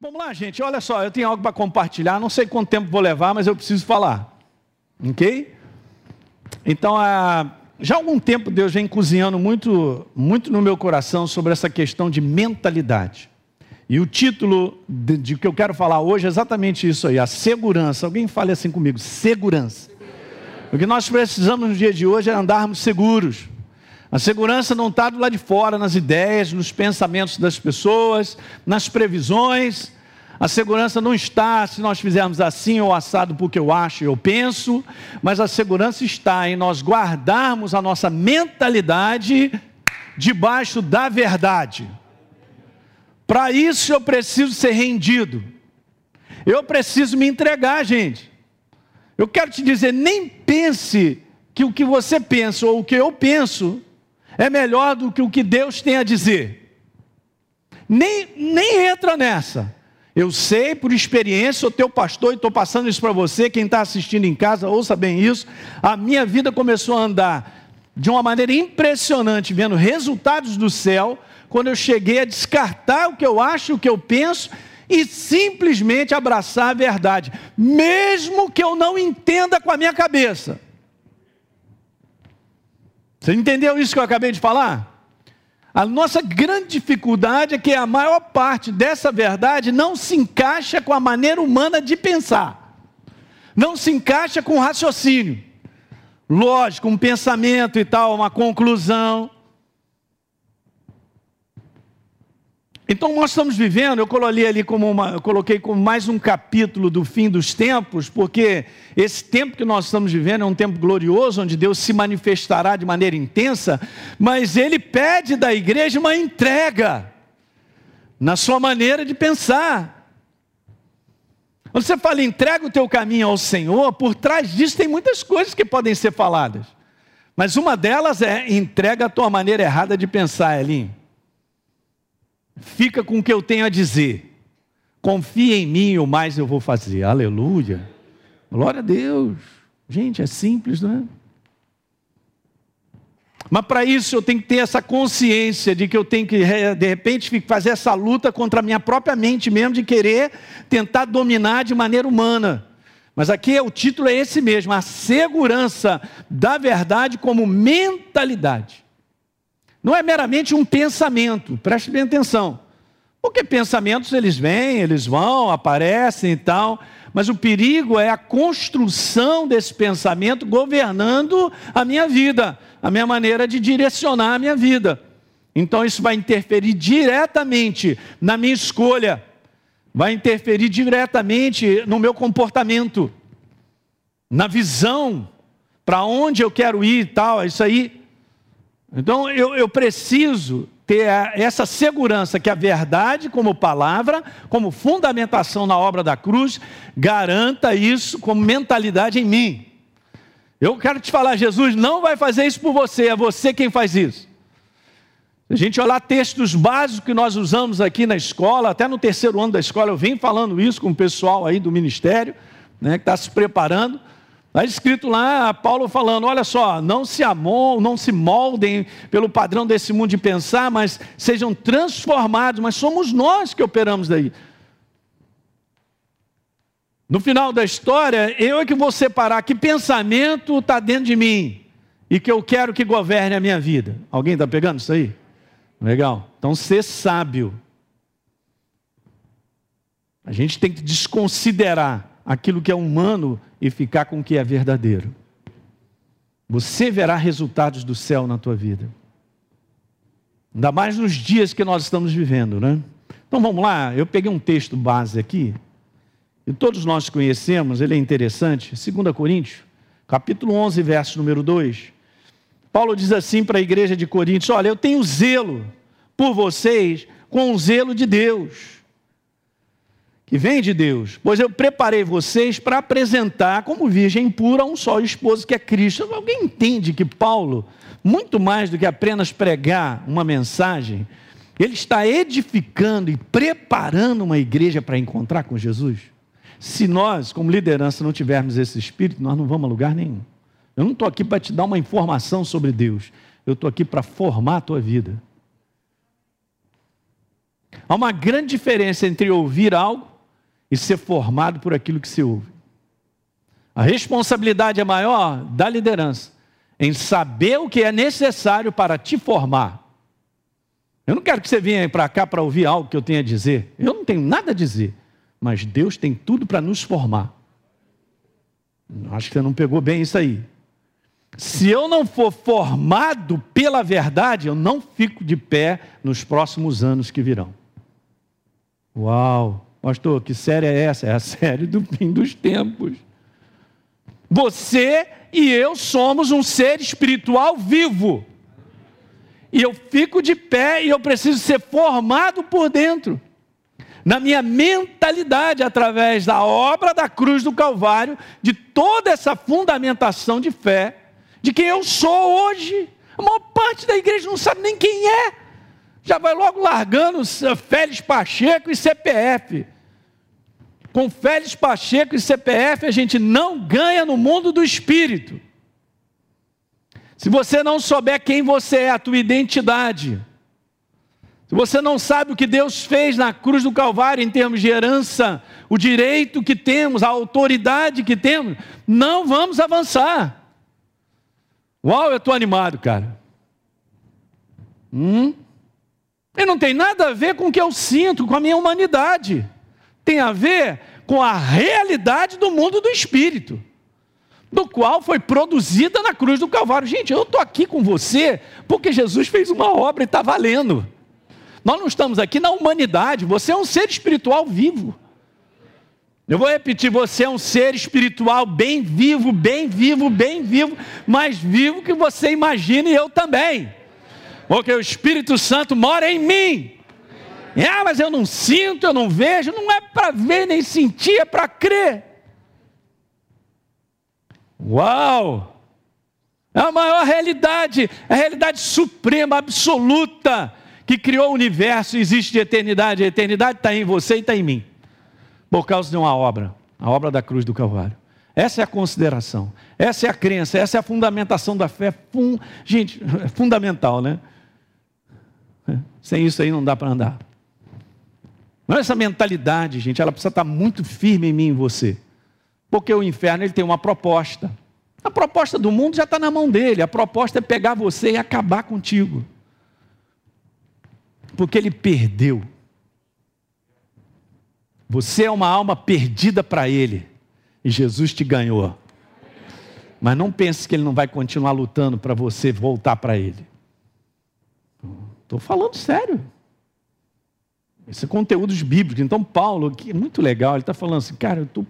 Vamos lá, gente. Olha só, eu tenho algo para compartilhar. Não sei quanto tempo vou levar, mas eu preciso falar. Ok? Então, já há algum tempo Deus vem cozinhando muito, muito no meu coração sobre essa questão de mentalidade. E o título de, de que eu quero falar hoje é exatamente isso aí: a segurança. Alguém fale assim comigo: segurança. O que nós precisamos no dia de hoje é andarmos seguros. A segurança não está do lado de fora, nas ideias, nos pensamentos das pessoas, nas previsões. A segurança não está se nós fizermos assim ou assado porque eu acho e eu penso, mas a segurança está em nós guardarmos a nossa mentalidade debaixo da verdade. Para isso eu preciso ser rendido. Eu preciso me entregar, gente. Eu quero te dizer, nem pense que o que você pensa ou o que eu penso é melhor do que o que Deus tem a dizer. Nem, nem entra nessa. Eu sei por experiência, sou teu pastor e estou passando isso para você. Quem está assistindo em casa, ouça bem isso. A minha vida começou a andar de uma maneira impressionante, vendo resultados do céu, quando eu cheguei a descartar o que eu acho, o que eu penso e simplesmente abraçar a verdade, mesmo que eu não entenda com a minha cabeça. Você entendeu isso que eu acabei de falar? A nossa grande dificuldade é que a maior parte dessa verdade não se encaixa com a maneira humana de pensar, não se encaixa com o raciocínio. Lógico, um pensamento e tal, uma conclusão. Então nós estamos vivendo, eu coloquei ali como uma, coloquei como mais um capítulo do fim dos tempos, porque esse tempo que nós estamos vivendo é um tempo glorioso, onde Deus se manifestará de maneira intensa, mas Ele pede da igreja uma entrega na sua maneira de pensar. Quando você fala entrega o teu caminho ao Senhor, por trás disso tem muitas coisas que podem ser faladas, mas uma delas é entrega a tua maneira errada de pensar, Elinho fica com o que eu tenho a dizer. Confia em mim, o mais eu vou fazer. Aleluia. Glória a Deus. Gente, é simples, não é? Mas para isso eu tenho que ter essa consciência de que eu tenho que, de repente, fazer essa luta contra a minha própria mente mesmo, de querer tentar dominar de maneira humana. Mas aqui o título é esse mesmo: a segurança da verdade como mentalidade. Não é meramente um pensamento, preste bem atenção. Porque pensamentos eles vêm, eles vão, aparecem e tal, mas o perigo é a construção desse pensamento governando a minha vida, a minha maneira de direcionar a minha vida. Então isso vai interferir diretamente na minha escolha, vai interferir diretamente no meu comportamento, na visão, para onde eu quero ir e tal. Isso aí então eu, eu preciso ter essa segurança que a verdade, como palavra, como fundamentação na obra da cruz, garanta isso como mentalidade em mim. Eu quero te falar, Jesus não vai fazer isso por você, é você quem faz isso. A gente olhar textos básicos que nós usamos aqui na escola, até no terceiro ano da escola, eu venho falando isso com o pessoal aí do ministério, né, que está se preparando. Está escrito lá, Paulo falando: olha só, não se amom, não se moldem pelo padrão desse mundo de pensar, mas sejam transformados, mas somos nós que operamos daí. No final da história, eu é que vou separar que pensamento está dentro de mim e que eu quero que governe a minha vida. Alguém está pegando isso aí? Legal. Então, ser sábio. A gente tem que desconsiderar aquilo que é humano e ficar com o que é verdadeiro. Você verá resultados do céu na tua vida. Ainda mais nos dias que nós estamos vivendo, né? Então vamos lá, eu peguei um texto base aqui, e todos nós conhecemos, ele é interessante, 2 Coríntios, capítulo 11, verso número 2. Paulo diz assim para a igreja de Coríntios: Olha, eu tenho zelo por vocês com o zelo de Deus que vem de Deus, pois eu preparei vocês para apresentar como virgem pura um só esposo que é Cristo. Alguém entende que Paulo, muito mais do que apenas pregar uma mensagem, ele está edificando e preparando uma igreja para encontrar com Jesus? Se nós, como liderança, não tivermos esse espírito, nós não vamos a lugar nenhum. Eu não estou aqui para te dar uma informação sobre Deus, eu estou aqui para formar a tua vida. Há uma grande diferença entre ouvir algo e ser formado por aquilo que se ouve. A responsabilidade é maior da liderança em saber o que é necessário para te formar. Eu não quero que você venha para cá para ouvir algo que eu tenha a dizer. Eu não tenho nada a dizer. Mas Deus tem tudo para nos formar. Acho que você não pegou bem isso aí. Se eu não for formado pela verdade, eu não fico de pé nos próximos anos que virão. Uau! Pastor, que série é essa? É a série do fim dos tempos. Você e eu somos um ser espiritual vivo. E eu fico de pé e eu preciso ser formado por dentro. Na minha mentalidade, através da obra da cruz do Calvário, de toda essa fundamentação de fé, de quem eu sou hoje. A maior parte da igreja não sabe nem quem é. Já vai logo largando Félix Pacheco e CPF. Com Félix Pacheco e CPF a gente não ganha no mundo do espírito. Se você não souber quem você é, a tua identidade, se você não sabe o que Deus fez na cruz do Calvário em termos de herança, o direito que temos, a autoridade que temos, não vamos avançar. Uau, eu estou animado, cara. Hum? E não tem nada a ver com o que eu sinto, com a minha humanidade. Tem a ver com a realidade do mundo do espírito do qual foi produzida na cruz do Calvário. Gente, eu estou aqui com você porque Jesus fez uma obra e está valendo. Nós não estamos aqui na humanidade, você é um ser espiritual vivo. Eu vou repetir: você é um ser espiritual bem vivo, bem vivo, bem vivo, mais vivo que você imagina e eu também. Porque o Espírito Santo mora em mim. Ah, mas eu não sinto, eu não vejo, não é para ver nem sentir, é para crer. Uau! É a maior realidade, a realidade suprema, absoluta, que criou o universo, existe de eternidade. A eternidade está em você e está em mim, por causa de uma obra, a obra da cruz do Calvário. Essa é a consideração, essa é a crença, essa é a fundamentação da fé. Fun... Gente, é fundamental, né? Sem isso aí não dá para andar. Mas essa mentalidade, gente, ela precisa estar muito firme em mim e em você. Porque o inferno ele tem uma proposta. A proposta do mundo já está na mão dele. A proposta é pegar você e acabar contigo. Porque ele perdeu. Você é uma alma perdida para ele. E Jesus te ganhou. Mas não pense que ele não vai continuar lutando para você voltar para ele. Estou falando sério. Esse é conteúdos bíblicos. Então, Paulo, que é muito legal, ele está falando assim, cara, eu estou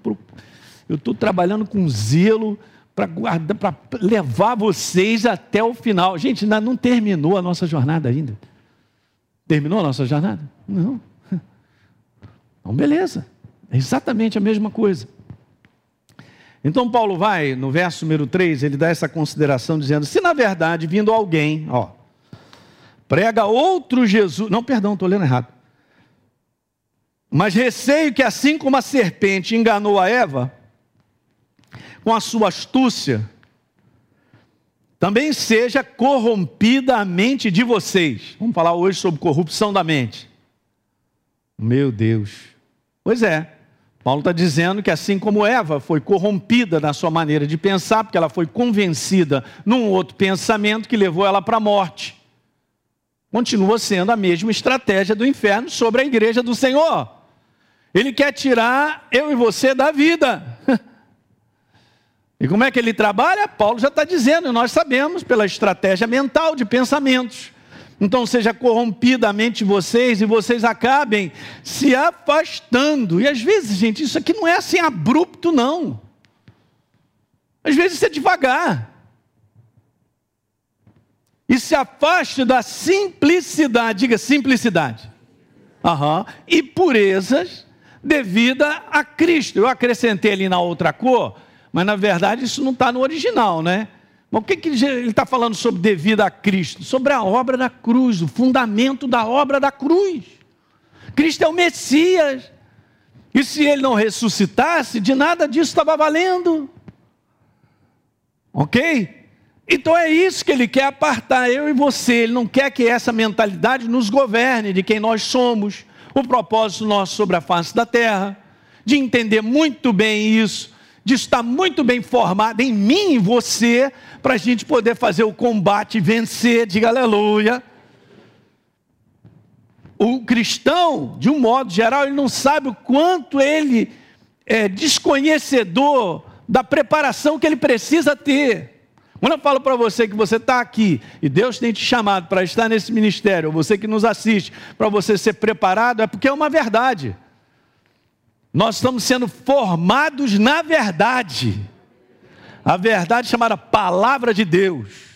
eu estou trabalhando com zelo para levar vocês até o final. Gente, ainda não terminou a nossa jornada ainda. Terminou a nossa jornada? Não. Então, beleza. É exatamente a mesma coisa. Então, Paulo vai, no verso número 3, ele dá essa consideração, dizendo: se na verdade vindo alguém, ó, prega outro Jesus. Não, perdão, estou lendo errado. Mas receio que, assim como a serpente enganou a Eva, com a sua astúcia, também seja corrompida a mente de vocês. Vamos falar hoje sobre corrupção da mente. Meu Deus. Pois é, Paulo está dizendo que assim como Eva foi corrompida na sua maneira de pensar, porque ela foi convencida num outro pensamento que levou ela para a morte, continua sendo a mesma estratégia do inferno sobre a igreja do Senhor. Ele quer tirar eu e você da vida. E como é que ele trabalha? Paulo já está dizendo, e nós sabemos, pela estratégia mental de pensamentos. Então seja corrompida a mente de vocês e vocês acabem se afastando. E às vezes, gente, isso aqui não é assim abrupto, não. Às vezes é devagar. E se afaste da simplicidade, diga simplicidade. Uhum. E purezas devida a Cristo. Eu acrescentei ali na outra cor mas na verdade isso não está no original, né? Mas o que, que ele está falando sobre devido a Cristo? Sobre a obra da cruz, o fundamento da obra da cruz. Cristo é o Messias. E se ele não ressuscitasse, de nada disso estava valendo. Ok? Então é isso que ele quer apartar eu e você. Ele não quer que essa mentalidade nos governe de quem nós somos, o propósito nosso sobre a face da terra, de entender muito bem isso, de estar muito bem formado em mim e você, para a gente poder fazer o combate e vencer. Diga aleluia. O cristão, de um modo geral, ele não sabe o quanto ele é desconhecedor da preparação que ele precisa ter. Quando eu falo para você que você está aqui e Deus tem te chamado para estar nesse ministério, ou você que nos assiste, para você ser preparado, é porque é uma verdade. Nós estamos sendo formados na verdade. A verdade chamada Palavra de Deus.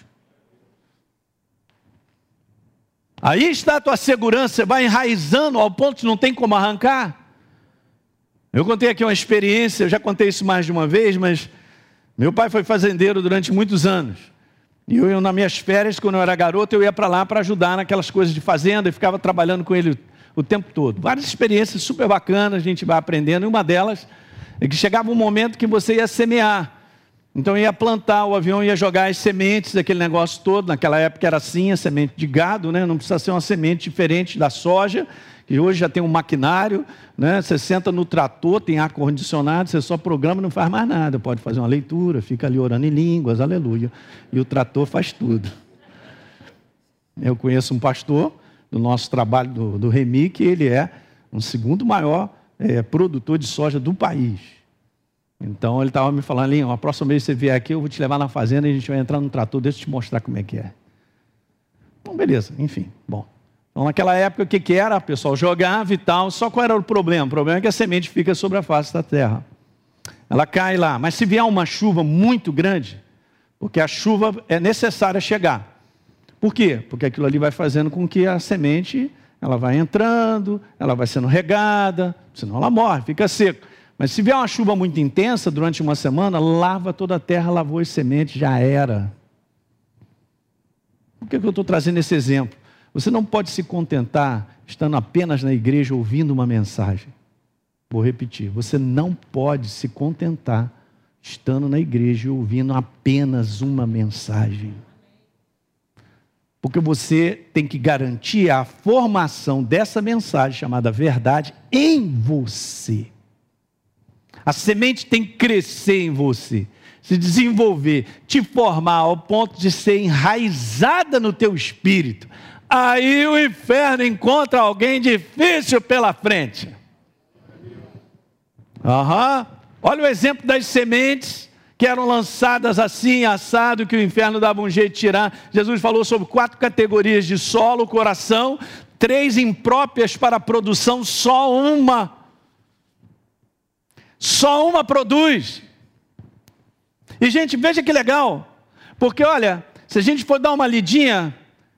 Aí está a tua segurança, vai enraizando ao ponto que não tem como arrancar. Eu contei aqui uma experiência, eu já contei isso mais de uma vez, mas meu pai foi fazendeiro durante muitos anos. E eu, nas minhas férias, quando eu era garoto, eu ia para lá para ajudar naquelas coisas de fazenda e ficava trabalhando com ele o tempo todo. Várias experiências super bacanas, a gente vai aprendendo. E uma delas é que chegava um momento que você ia semear. Então ia plantar, o avião ia jogar as sementes, aquele negócio todo. Naquela época era assim, a semente de gado, né? não precisa ser uma semente diferente da soja que hoje já tem um maquinário, né? você senta no trator, tem ar-condicionado, você só programa não faz mais nada. Pode fazer uma leitura, fica ali orando em línguas, aleluia. E o trator faz tudo. Eu conheço um pastor do nosso trabalho do, do Remi, que ele é um segundo maior é, produtor de soja do país. Então ele estava me falando, ali, a próxima vez que você vier aqui, eu vou te levar na fazenda e a gente vai entrar no trator, deixa eu te mostrar como é que é. Bom, beleza, enfim, bom. Então, naquela época, o que, que era? O pessoal jogava e tal. Só qual era o problema? O problema é que a semente fica sobre a face da terra. Ela cai lá. Mas se vier uma chuva muito grande, porque a chuva é necessária chegar. Por quê? Porque aquilo ali vai fazendo com que a semente ela vai entrando, ela vai sendo regada, senão ela morre, fica seco. Mas se vier uma chuva muito intensa durante uma semana, lava toda a terra, lavou as sementes, já era. Por que eu estou trazendo esse exemplo? Você não pode se contentar estando apenas na igreja ouvindo uma mensagem. Vou repetir: você não pode se contentar estando na igreja ouvindo apenas uma mensagem. Porque você tem que garantir a formação dessa mensagem chamada verdade em você. A semente tem que crescer em você, se desenvolver, te formar ao ponto de ser enraizada no teu espírito, aí o inferno encontra alguém difícil pela frente. Uhum. Olha o exemplo das sementes que eram lançadas assim, assado, que o inferno dava um jeito de tirar. Jesus falou sobre quatro categorias de solo, coração, três impróprias para a produção, só uma. Só uma produz. E, gente, veja que legal, porque olha, se a gente for dar uma lidinha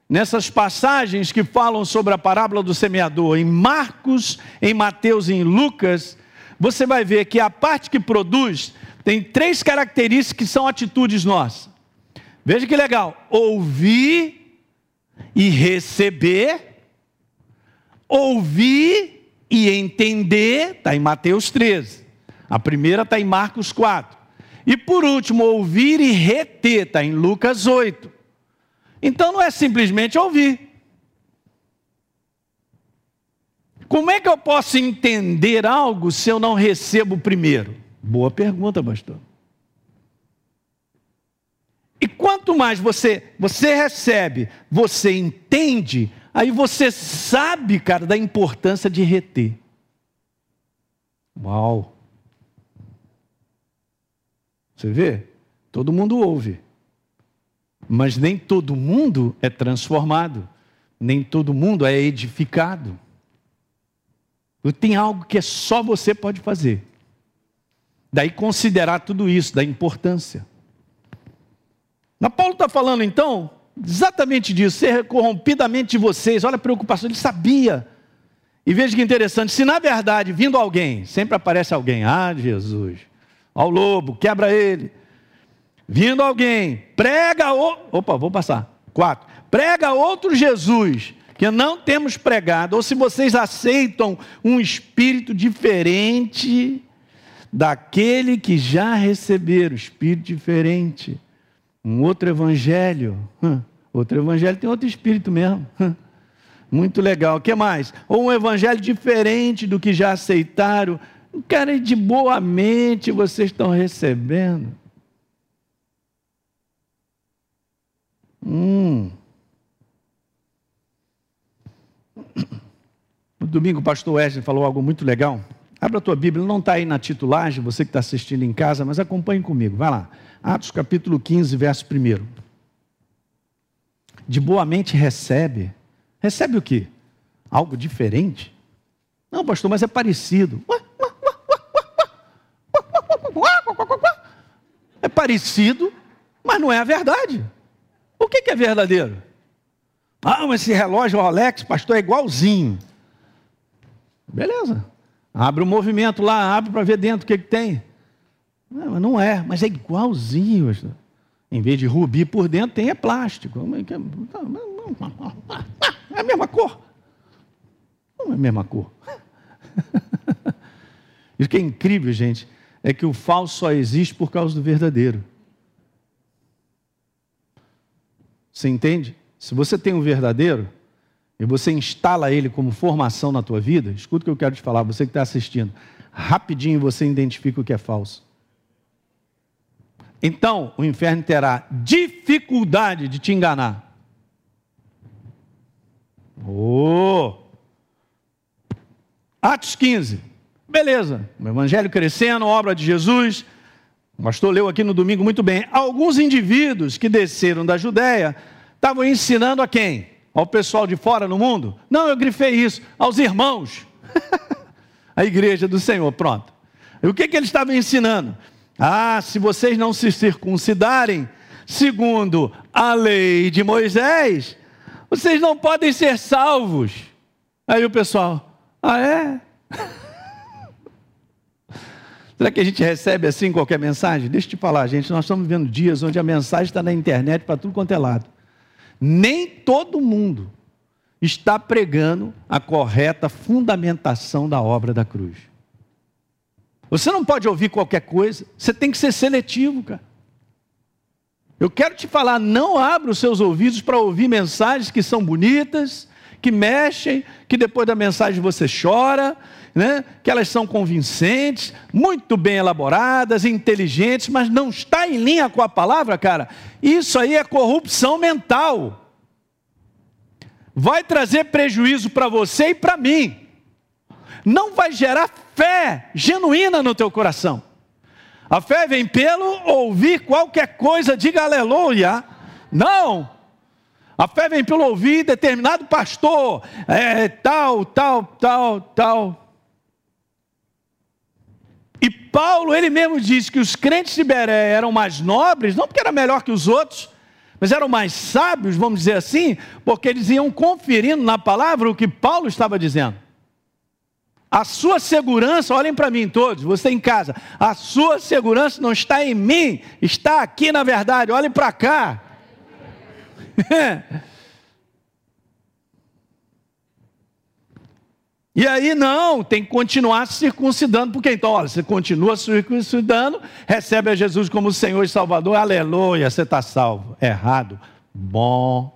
nessas passagens que falam sobre a parábola do semeador, em Marcos, em Mateus e em Lucas, você vai ver que a parte que produz tem três características que são atitudes nossas. Veja que legal: ouvir e receber, ouvir e entender, está em Mateus 13. A primeira está em Marcos 4. E por último, ouvir e reter, está em Lucas 8. Então não é simplesmente ouvir. Como é que eu posso entender algo se eu não recebo primeiro? Boa pergunta, pastor. E quanto mais você você recebe, você entende, aí você sabe, cara, da importância de reter. Uau. Você vê? Todo mundo ouve. Mas nem todo mundo é transformado, nem todo mundo é edificado. Tem algo que é só você pode fazer. Daí considerar tudo isso, da importância. Mas Paulo está falando então exatamente disso, ser corrompidamente de vocês. Olha a preocupação, ele sabia. E veja que interessante, se na verdade vindo alguém, sempre aparece alguém, ah, Jesus, ao lobo, quebra ele vindo alguém, prega o... Opa, vou passar. Quatro. Prega outro Jesus que não temos pregado, ou se vocês aceitam um espírito diferente daquele que já receberam, espírito diferente. Um outro evangelho. Outro evangelho tem outro espírito mesmo. Muito legal. O que mais? Ou um evangelho diferente do que já aceitaram. Cara, de boa mente vocês estão recebendo. Hum. No domingo o pastor Wesley falou algo muito legal. Abra a tua Bíblia, não está aí na titulagem, você que está assistindo em casa, mas acompanhe comigo. Vai lá. Atos capítulo 15, verso 1. De boa mente recebe. Recebe o quê? Algo diferente? Não, pastor, mas é parecido. É parecido, mas não é a verdade. O que é verdadeiro? Ah, esse relógio Rolex, pastor, é igualzinho. Beleza. Abre o movimento lá, abre para ver dentro o que, que tem. Não, não é, mas é igualzinho. Pastor. Em vez de rubi por dentro, tem é plástico. É a mesma cor. Não é a mesma cor. Isso que é incrível, gente, é que o falso só existe por causa do verdadeiro. Você entende? Se você tem um verdadeiro e você instala ele como formação na tua vida, escuta o que eu quero te falar, você que está assistindo, rapidinho você identifica o que é falso. Então o inferno terá dificuldade de te enganar. Oh! Atos 15. Beleza. O evangelho crescendo, obra de Jesus. O pastor leu aqui no domingo muito bem. Alguns indivíduos que desceram da Judéia estavam ensinando a quem? Ao pessoal de fora no mundo? Não, eu grifei isso. Aos irmãos. a igreja do Senhor, pronto. E o que, que eles estavam ensinando? Ah, se vocês não se circuncidarem, segundo a lei de Moisés, vocês não podem ser salvos. Aí o pessoal, ah é? Será que a gente recebe assim qualquer mensagem? Deixa eu te falar, gente, nós estamos vivendo dias onde a mensagem está na internet para tudo quanto é lado. Nem todo mundo está pregando a correta fundamentação da obra da cruz. Você não pode ouvir qualquer coisa, você tem que ser seletivo, cara. Eu quero te falar, não abra os seus ouvidos para ouvir mensagens que são bonitas, que mexem, que depois da mensagem você chora, né? que elas são convincentes, muito bem elaboradas, inteligentes, mas não está em linha com a palavra, cara. Isso aí é corrupção mental. Vai trazer prejuízo para você e para mim. Não vai gerar fé genuína no teu coração. A fé vem pelo ouvir qualquer coisa, diga aleluia. Não. A fé vem pelo ouvir determinado pastor, é, tal, tal, tal, tal. E Paulo, ele mesmo diz que os crentes de Beré eram mais nobres, não porque era melhor que os outros, mas eram mais sábios, vamos dizer assim, porque eles iam conferindo na palavra o que Paulo estava dizendo. A sua segurança, olhem para mim todos, você em casa, a sua segurança não está em mim, está aqui na verdade, olhem para cá. e aí não, tem que continuar circuncidando, porque então, olha, você continua circuncidando, recebe a Jesus como Senhor e Salvador, aleluia, você está salvo. Errado, bom.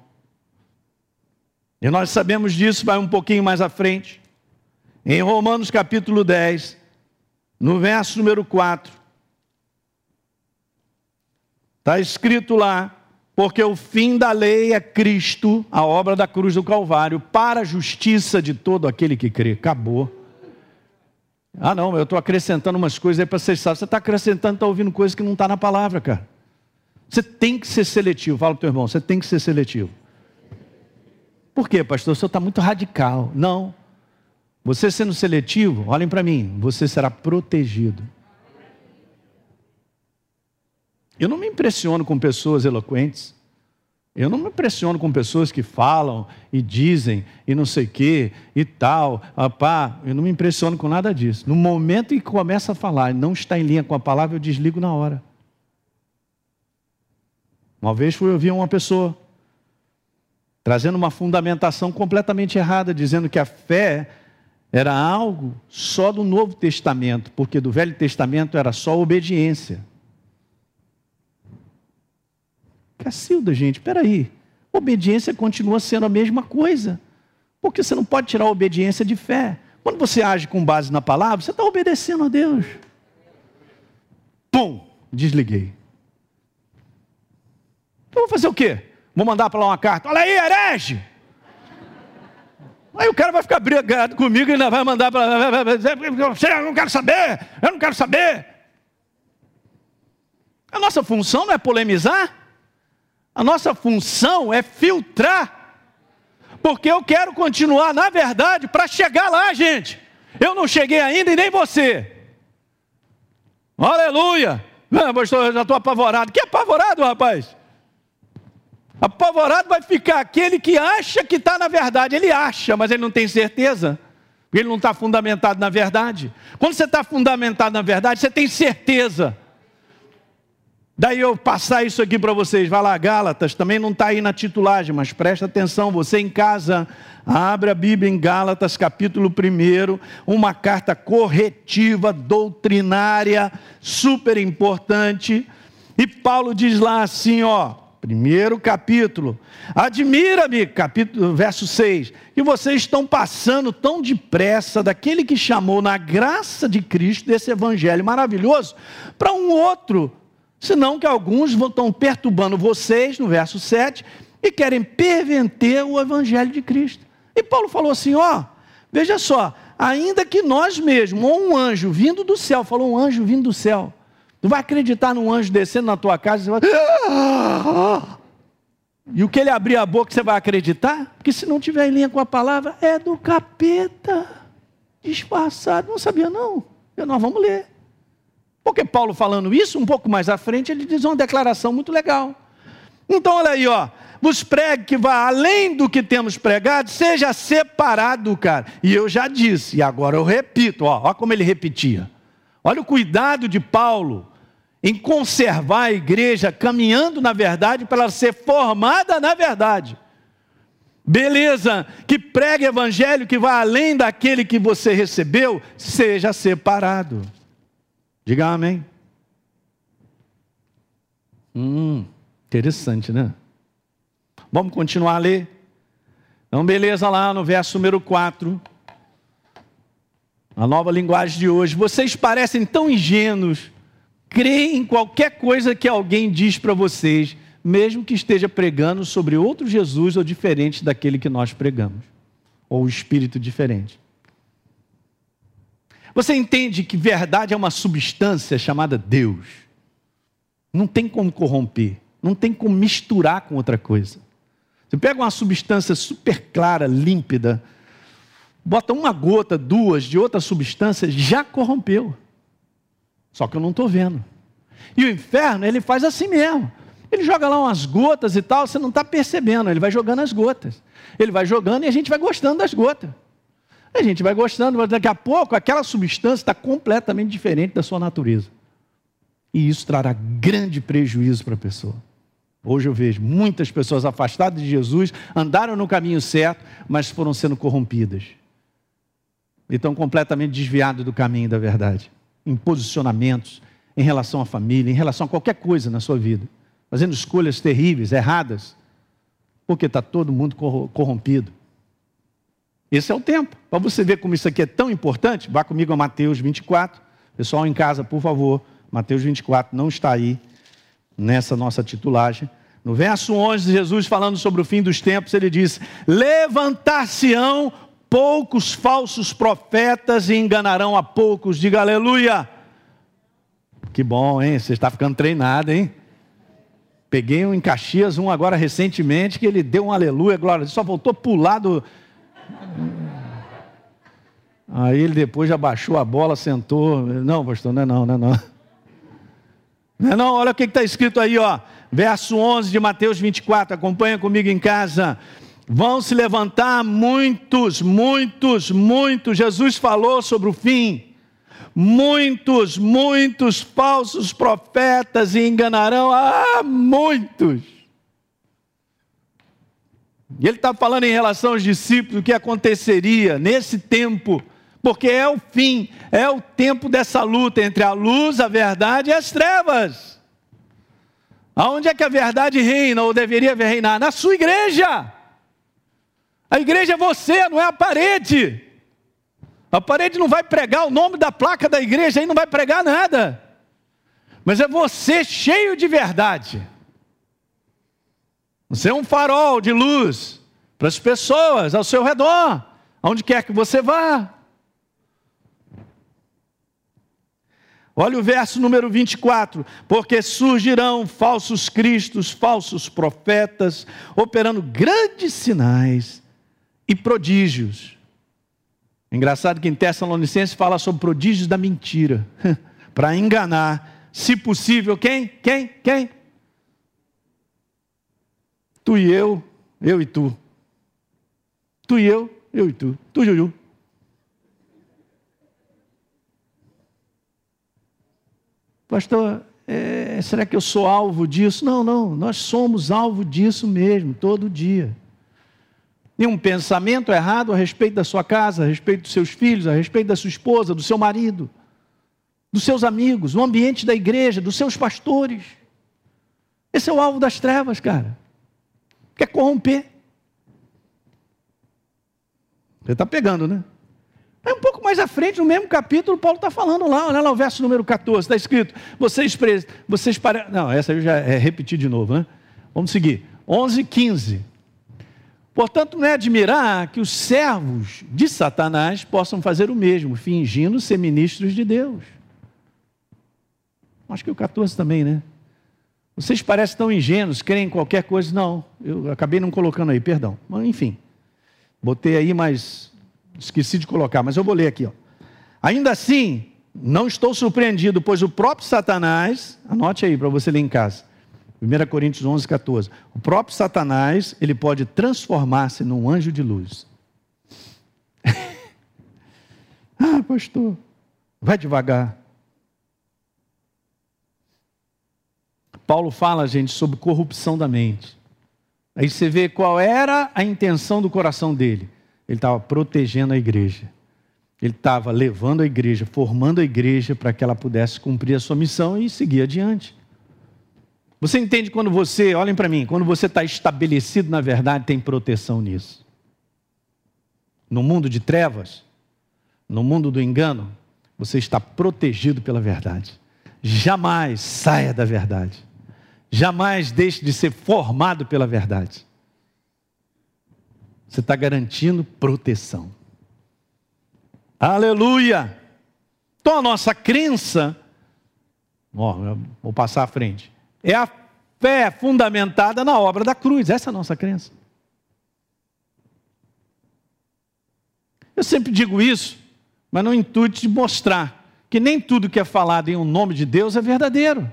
E nós sabemos disso, vai um pouquinho mais à frente. Em Romanos capítulo 10, no verso número 4, está escrito lá: porque o fim da lei é Cristo, a obra da cruz do Calvário, para a justiça de todo aquele que crê. Acabou. Ah, não, eu estou acrescentando umas coisas aí para vocês saberem. Você está acrescentando, está ouvindo coisas que não está na palavra, cara. Você tem que ser seletivo. Fala para o teu irmão, você tem que ser seletivo. Por quê, pastor? O senhor está muito radical. Não. Você sendo seletivo, olhem para mim, você será protegido. Eu não me impressiono com pessoas eloquentes. Eu não me impressiono com pessoas que falam e dizem e não sei o que e tal. Apá, eu não me impressiono com nada disso. No momento em que começa a falar e não está em linha com a palavra, eu desligo na hora. Uma vez fui ouvir uma pessoa trazendo uma fundamentação completamente errada, dizendo que a fé era algo só do Novo Testamento, porque do Velho Testamento era só obediência. Cacilda, gente, peraí. Obediência continua sendo a mesma coisa. Porque você não pode tirar a obediência de fé. Quando você age com base na palavra, você está obedecendo a Deus. Pum, desliguei. Eu vou fazer o quê? Vou mandar para lá uma carta. Olha aí, herege! Aí o cara vai ficar brigado comigo e ainda vai mandar para. Eu não quero saber, eu não quero saber. A nossa função não é polemizar, a nossa função é filtrar. Porque eu quero continuar, na verdade, para chegar lá, gente. Eu não cheguei ainda e nem você. Aleluia! Eu já estou apavorado. Que apavorado, rapaz? Apavorado vai ficar aquele que acha que está na verdade. Ele acha, mas ele não tem certeza. Ele não está fundamentado na verdade. Quando você está fundamentado na verdade, você tem certeza. Daí eu passar isso aqui para vocês. Vai lá, Gálatas, também não está aí na titulagem, mas presta atenção, você em casa, abre a Bíblia em Gálatas, capítulo 1, uma carta corretiva, doutrinária, super importante. E Paulo diz lá assim, ó, primeiro capítulo. Admira-me, capítulo, verso 6, que vocês estão passando tão depressa daquele que chamou na graça de Cristo, desse evangelho maravilhoso, para um outro senão que alguns estão perturbando vocês, no verso 7, e querem perverter o evangelho de Cristo. E Paulo falou assim: ó, veja só, ainda que nós mesmos, ou um anjo vindo do céu, falou um anjo vindo do céu, tu vai acreditar num anjo descendo na tua casa, você vai. E o que ele abrir a boca, você vai acreditar? Porque se não tiver em linha com a palavra, é do capeta, disfarçado. Não sabia, não. Nós vamos ler. Porque Paulo falando isso, um pouco mais à frente, ele diz uma declaração muito legal. Então, olha aí, ó. Vos pregue que vá além do que temos pregado, seja separado, cara. E eu já disse, e agora eu repito, ó, ó como ele repetia. Olha o cuidado de Paulo em conservar a igreja caminhando na verdade para ela ser formada na verdade. Beleza, que pregue evangelho que vá além daquele que você recebeu, seja separado. Diga amém. Hum, interessante, né? Vamos continuar a ler? Então, beleza, lá no verso número 4. A nova linguagem de hoje. Vocês parecem tão ingênuos, creem em qualquer coisa que alguém diz para vocês, mesmo que esteja pregando sobre outro Jesus ou diferente daquele que nós pregamos, ou espírito diferente. Você entende que verdade é uma substância chamada Deus. Não tem como corromper, não tem como misturar com outra coisa. Você pega uma substância super clara, límpida, bota uma gota, duas de outra substância, já corrompeu. Só que eu não estou vendo. E o inferno, ele faz assim mesmo. Ele joga lá umas gotas e tal, você não está percebendo, ele vai jogando as gotas. Ele vai jogando e a gente vai gostando das gotas. A gente vai gostando, mas daqui a pouco aquela substância está completamente diferente da sua natureza. E isso trará grande prejuízo para a pessoa. Hoje eu vejo muitas pessoas afastadas de Jesus, andaram no caminho certo, mas foram sendo corrompidas. E estão completamente desviados do caminho da verdade. Em posicionamentos, em relação à família, em relação a qualquer coisa na sua vida. Fazendo escolhas terríveis, erradas. Porque está todo mundo corrompido. Esse é o tempo. Para você ver como isso aqui é tão importante, vá comigo a Mateus 24. Pessoal em casa, por favor, Mateus 24 não está aí nessa nossa titulagem. No verso 11, Jesus falando sobre o fim dos tempos, ele diz: Levantar-se-ão poucos falsos profetas e enganarão a poucos. Diga aleluia. Que bom, hein? Você está ficando treinado, hein? Peguei um em Caxias, um agora recentemente, que ele deu um aleluia, glória. Só voltou pular do, Aí ele depois já baixou a bola, sentou. Não, pastor, não é não, não é não. Não é não, olha o que está escrito aí, ó. Verso 11 de Mateus 24, acompanha comigo em casa. Vão se levantar muitos, muitos, muitos. Jesus falou sobre o fim. Muitos, muitos falsos profetas e enganarão. Ah, muitos. E ele está falando em relação aos discípulos o que aconteceria nesse tempo, porque é o fim, é o tempo dessa luta entre a luz, a verdade e as trevas. Aonde é que a verdade reina ou deveria reinar? Na sua igreja. A igreja é você, não é a parede. A parede não vai pregar o nome da placa da igreja, aí não vai pregar nada. Mas é você cheio de verdade. Você é um farol de luz para as pessoas ao seu redor, aonde quer que você vá. Olha o verso número 24: porque surgirão falsos cristos, falsos profetas, operando grandes sinais e prodígios. Engraçado que em Tessalonicenses fala sobre prodígios da mentira, para enganar, se possível, quem? Quem? Quem? Tu e eu, eu e tu. Tu e eu, eu e tu. Tu, Juju. Pastor, é, será que eu sou alvo disso? Não, não, nós somos alvo disso mesmo, todo dia. Nenhum pensamento errado a respeito da sua casa, a respeito dos seus filhos, a respeito da sua esposa, do seu marido, dos seus amigos, no ambiente da igreja, dos seus pastores. Esse é o alvo das trevas, cara quer corromper. Você está pegando, né? Aí um pouco mais à frente, no mesmo capítulo, Paulo está falando lá, olha lá o verso número 14, está escrito, vocês, vocês para... Não, essa eu já é repetir de novo, né? Vamos seguir. 11, 15. Portanto, não é admirar que os servos de Satanás possam fazer o mesmo, fingindo ser ministros de Deus. Acho que o 14 também, né? Vocês parecem tão ingênuos, creem em qualquer coisa. Não, eu acabei não colocando aí, perdão. Mas, enfim, botei aí, mas esqueci de colocar, mas eu vou ler aqui. Ó. Ainda assim, não estou surpreendido, pois o próprio Satanás, anote aí para você ler em casa, 1 Coríntios 11, 14. O próprio Satanás, ele pode transformar-se num anjo de luz. ah, pastor, vai devagar. Paulo fala, gente, sobre corrupção da mente. Aí você vê qual era a intenção do coração dele. Ele estava protegendo a igreja. Ele estava levando a igreja, formando a igreja para que ela pudesse cumprir a sua missão e seguir adiante. Você entende quando você, olhem para mim, quando você está estabelecido na verdade, tem proteção nisso. No mundo de trevas, no mundo do engano, você está protegido pela verdade. Jamais saia da verdade. Jamais deixe de ser formado pela verdade. Você está garantindo proteção. Aleluia! Então a nossa crença, ó, vou passar à frente, é a fé fundamentada na obra da cruz. Essa é a nossa crença. Eu sempre digo isso, mas no intuito de mostrar que nem tudo que é falado em um nome de Deus é verdadeiro.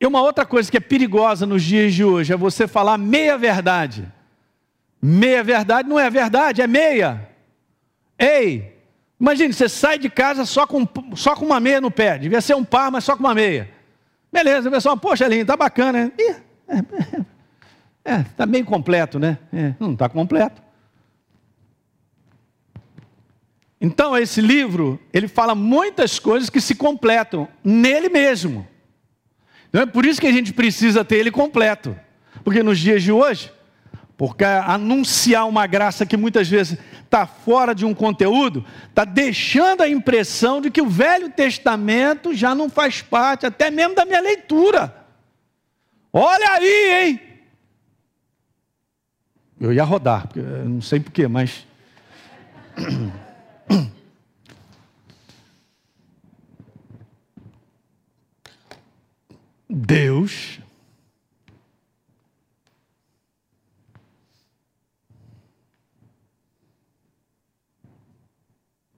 E uma outra coisa que é perigosa nos dias de hoje é você falar meia verdade. Meia verdade não é verdade, é meia. Ei, imagine, você sai de casa só com, só com uma meia no pé. Devia ser um par, mas só com uma meia. Beleza, pessoal, poxa, lindo, tá bacana, né? Ih, é, é, tá bem completo, né? É, não está completo. Então, esse livro, ele fala muitas coisas que se completam nele mesmo. Então é por isso que a gente precisa ter ele completo. Porque nos dias de hoje, porque anunciar uma graça que muitas vezes está fora de um conteúdo, está deixando a impressão de que o Velho Testamento já não faz parte, até mesmo da minha leitura. Olha aí, hein? Eu ia rodar, não sei porquê, mas. Deus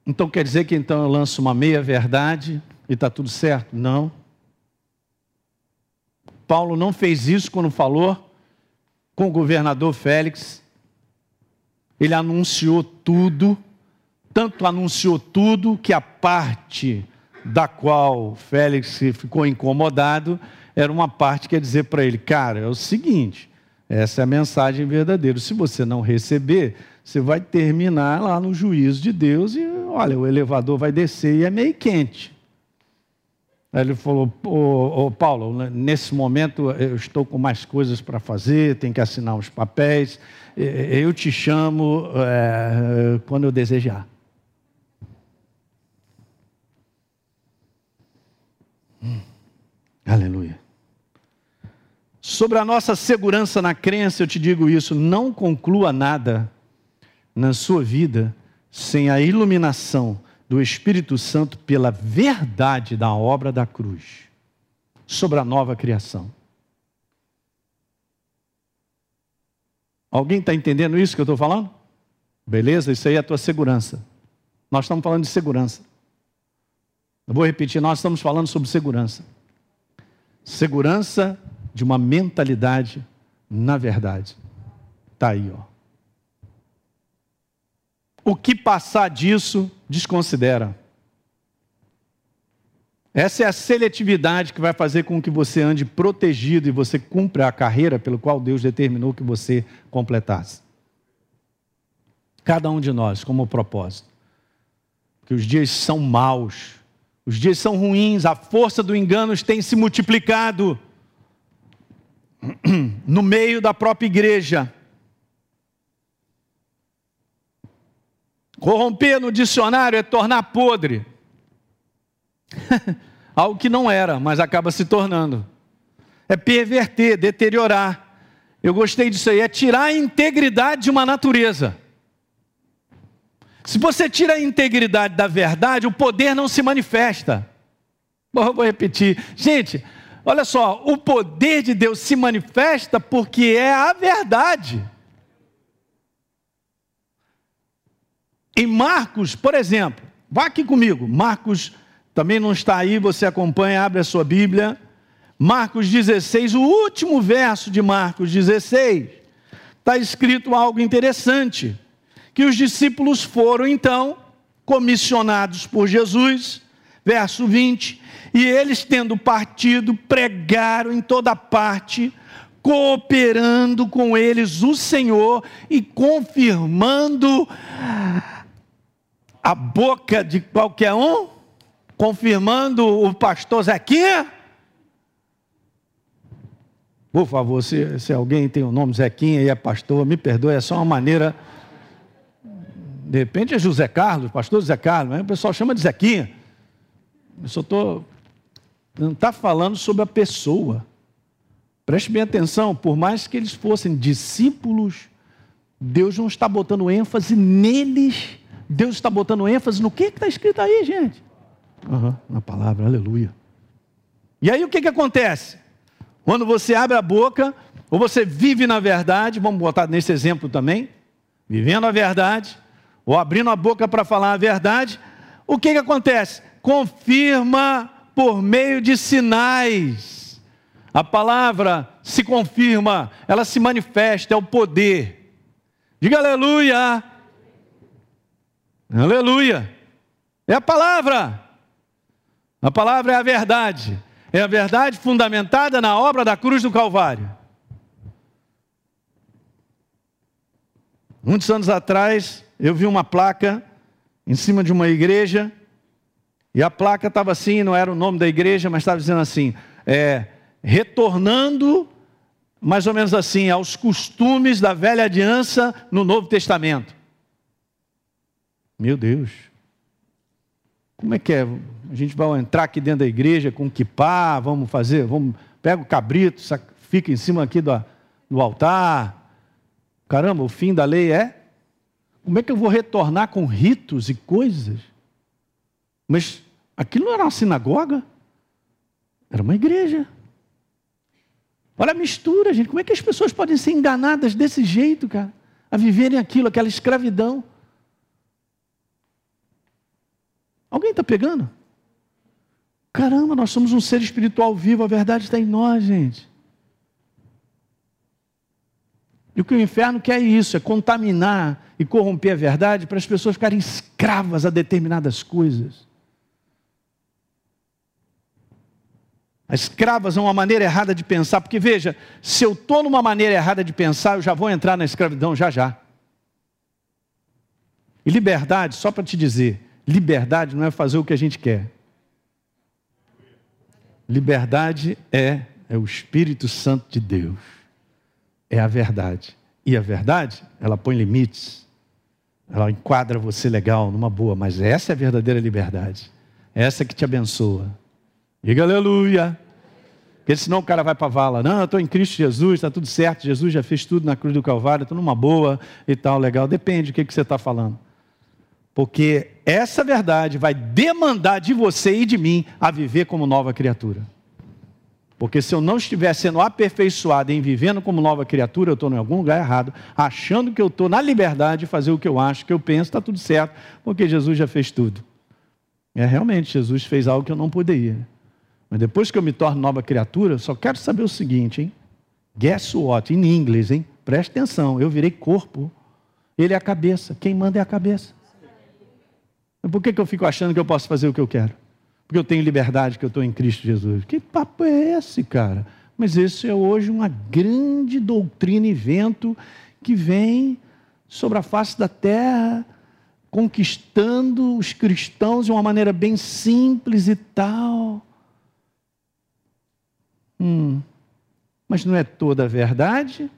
Então quer dizer que então eu lanço uma meia verdade e está tudo certo? Não. Paulo não fez isso quando falou com o governador Félix. Ele anunciou tudo, tanto anunciou tudo que a parte da qual Félix ficou incomodado, era uma parte que ia dizer para ele: cara, é o seguinte, essa é a mensagem verdadeira. Se você não receber, você vai terminar lá no juízo de Deus e olha, o elevador vai descer e é meio quente. Aí ele falou: ô, ô, Paulo, nesse momento eu estou com mais coisas para fazer, tenho que assinar os papéis, eu te chamo é, quando eu desejar. Hum, aleluia. Sobre a nossa segurança na crença, eu te digo isso: não conclua nada na sua vida sem a iluminação do Espírito Santo pela verdade da obra da cruz sobre a nova criação. Alguém está entendendo isso que eu estou falando? Beleza? Isso aí é a tua segurança. Nós estamos falando de segurança. Eu vou repetir, nós estamos falando sobre segurança. Segurança de uma mentalidade na verdade. Está aí, ó. O que passar disso, desconsidera. Essa é a seletividade que vai fazer com que você ande protegido e você cumpra a carreira pelo qual Deus determinou que você completasse. Cada um de nós, como propósito. Que os dias são maus, os dias são ruins, a força do engano tem se multiplicado no meio da própria igreja. Corromper no dicionário é tornar podre. Algo que não era, mas acaba se tornando. É perverter, deteriorar. Eu gostei disso aí. É tirar a integridade de uma natureza. Se você tira a integridade da verdade, o poder não se manifesta. Bom, vou repetir. Gente, olha só, o poder de Deus se manifesta porque é a verdade. Em Marcos, por exemplo, vá aqui comigo. Marcos também não está aí, você acompanha, abre a sua Bíblia. Marcos 16, o último verso de Marcos 16, está escrito algo interessante: que os discípulos foram então comissionados por Jesus, verso 20, e eles, tendo partido, pregaram em toda parte, cooperando com eles o Senhor e confirmando a boca de qualquer um, confirmando o pastor Zequinha. Por favor, se, se alguém tem o nome Zequinha e é pastor, me perdoe, é só uma maneira. De repente é José Carlos, pastor José Carlos, mas o pessoal chama de Zequinha. Eu só estou. Não está falando sobre a pessoa. Preste bem atenção, por mais que eles fossem discípulos, Deus não está botando ênfase neles Deus está botando ênfase no que está escrito aí, gente? Uhum, na palavra, aleluia. E aí o que, que acontece? Quando você abre a boca, ou você vive na verdade, vamos botar nesse exemplo também, vivendo a verdade, ou abrindo a boca para falar a verdade, o que, que acontece? Confirma por meio de sinais. A palavra se confirma, ela se manifesta, é o poder. Diga aleluia. Aleluia. É a palavra. A palavra é a verdade. É a verdade fundamentada na obra da cruz do Calvário. Muitos anos atrás, eu vi uma placa em cima de uma igreja, e a placa estava assim, não era o nome da igreja, mas estava dizendo assim: é, retornando, mais ou menos assim, aos costumes da velha aliança no Novo Testamento. Meu Deus. Como é que é? A gente vai entrar aqui dentro da igreja com kipá, vamos fazer, vamos, pega o cabrito, fica em cima aqui do, do altar. Caramba, o fim da lei é? Como é que eu vou retornar com ritos e coisas? Mas aquilo não era uma sinagoga? Era uma igreja. Olha a mistura, gente. Como é que as pessoas podem ser enganadas desse jeito, cara? A viverem aquilo, aquela escravidão. Alguém está pegando? Caramba, nós somos um ser espiritual vivo, a verdade está em nós, gente. E o que o inferno quer é isso, é contaminar e corromper a verdade para as pessoas ficarem escravas a determinadas coisas. As escravas a uma maneira errada de pensar, porque veja, se eu estou numa maneira errada de pensar, eu já vou entrar na escravidão já já. E liberdade, só para te dizer, Liberdade não é fazer o que a gente quer. Liberdade é, é o Espírito Santo de Deus. É a verdade. E a verdade, ela põe limites. Ela enquadra você legal, numa boa, mas essa é a verdadeira liberdade. Essa que te abençoa. Diga aleluia. Porque senão o cara vai para a vala. Não, eu estou em Cristo Jesus, está tudo certo. Jesus já fez tudo na cruz do Calvário, estou numa boa e tal, legal. Depende do que, que você está falando. Porque essa verdade vai demandar de você e de mim a viver como nova criatura. Porque se eu não estiver sendo aperfeiçoado em vivendo como nova criatura, eu estou em algum lugar errado, achando que eu estou na liberdade de fazer o que eu acho, que eu penso, está tudo certo, porque Jesus já fez tudo. É realmente, Jesus fez algo que eu não poderia. Mas depois que eu me torno nova criatura, só quero saber o seguinte, hein? Guess what? Em inglês, hein? Preste atenção, eu virei corpo. Ele é a cabeça. Quem manda é a cabeça. Por que, que eu fico achando que eu posso fazer o que eu quero? Porque eu tenho liberdade, que eu estou em Cristo Jesus. Que papo é esse, cara? Mas esse é hoje uma grande doutrina e vento que vem sobre a face da terra, conquistando os cristãos de uma maneira bem simples e tal. Hum, mas não é toda a verdade?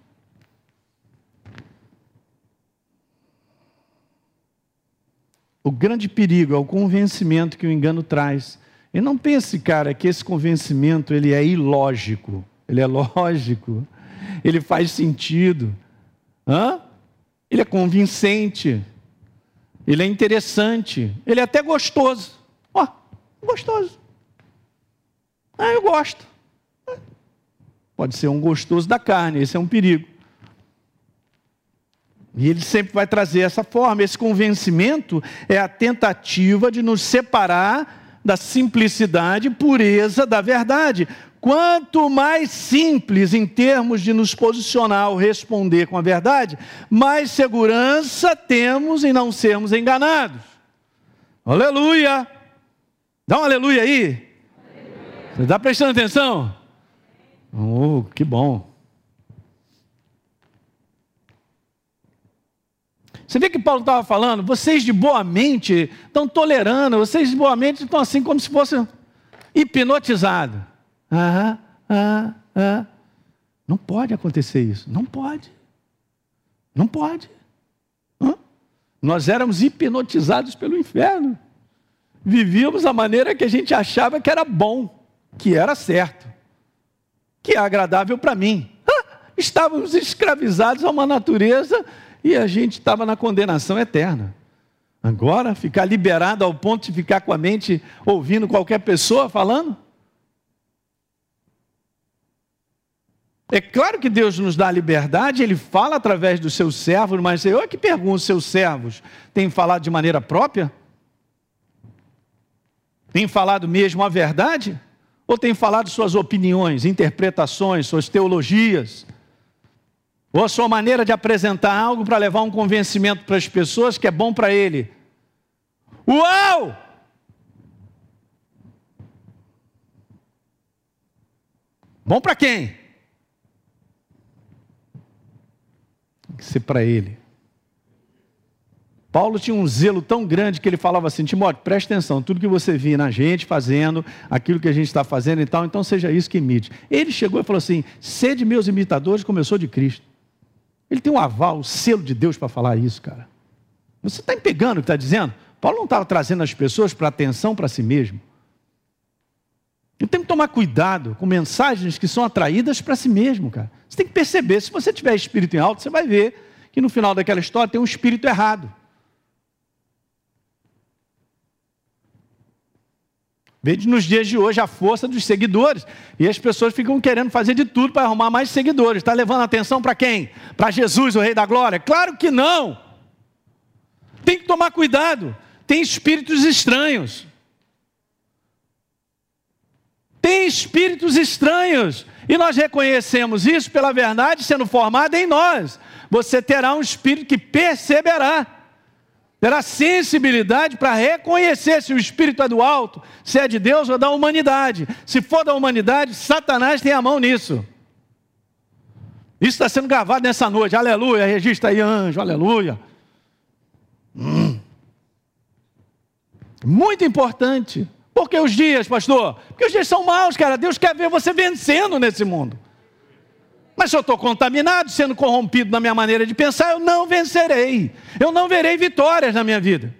O grande perigo é o convencimento que o engano traz. E não pense, cara, que esse convencimento ele é ilógico. Ele é lógico. Ele faz sentido. Hã? Ele é convincente. Ele é interessante. Ele é até gostoso. Ó, gostoso. Ah, eu gosto. Pode ser um gostoso da carne, esse é um perigo. E ele sempre vai trazer essa forma. Esse convencimento é a tentativa de nos separar da simplicidade e pureza da verdade. Quanto mais simples em termos de nos posicionar ou responder com a verdade, mais segurança temos em não sermos enganados. Aleluia! Dá um aleluia aí. Você está prestando atenção? Oh, que bom. Você vê que Paulo estava falando, vocês de boa mente estão tolerando, vocês de boa mente estão assim como se fossem hipnotizados. Ah, ah, ah. Não pode acontecer isso, não pode. Não pode. Hã? Nós éramos hipnotizados pelo inferno. Vivíamos a maneira que a gente achava que era bom, que era certo, que é agradável para mim. Estávamos escravizados a uma natureza e a gente estava na condenação eterna. Agora, ficar liberado ao ponto de ficar com a mente ouvindo qualquer pessoa falando? É claro que Deus nos dá liberdade, Ele fala através dos seus servos, mas eu é que pergunto: seus servos têm falado de maneira própria? Têm falado mesmo a verdade? Ou têm falado suas opiniões, interpretações, suas teologias? Ou a sua maneira de apresentar algo para levar um convencimento para as pessoas que é bom para ele. Uau! Bom para quem? Tem que ser para ele. Paulo tinha um zelo tão grande que ele falava assim: Timóteo, preste atenção, tudo que você vê na gente fazendo, aquilo que a gente está fazendo e tal, então seja isso que imite. Ele chegou e falou assim: sede meus imitadores, como eu sou de Cristo. Ele tem um aval, o selo de Deus para falar isso, cara. Você está pegando o que está dizendo? Paulo não estava trazendo as pessoas para atenção para si mesmo. Ele tem que tomar cuidado com mensagens que são atraídas para si mesmo, cara. Você tem que perceber, se você tiver espírito em alto, você vai ver que no final daquela história tem um espírito errado. Veja nos dias de hoje a força dos seguidores. E as pessoas ficam querendo fazer de tudo para arrumar mais seguidores. Está levando atenção para quem? Para Jesus, o Rei da Glória? Claro que não. Tem que tomar cuidado. Tem espíritos estranhos. Tem espíritos estranhos. E nós reconhecemos isso pela verdade sendo formada em nós. Você terá um espírito que perceberá terá sensibilidade para reconhecer se o Espírito é do alto, se é de Deus ou da humanidade. Se for da humanidade, Satanás tem a mão nisso. Isso está sendo gravado nessa noite, aleluia, registra aí anjo, aleluia. Hum. Muito importante. Por que os dias, pastor? Porque os dias são maus, cara. Deus quer ver você vencendo nesse mundo. Mas se eu estou contaminado, sendo corrompido na minha maneira de pensar, eu não vencerei. Eu não verei vitórias na minha vida.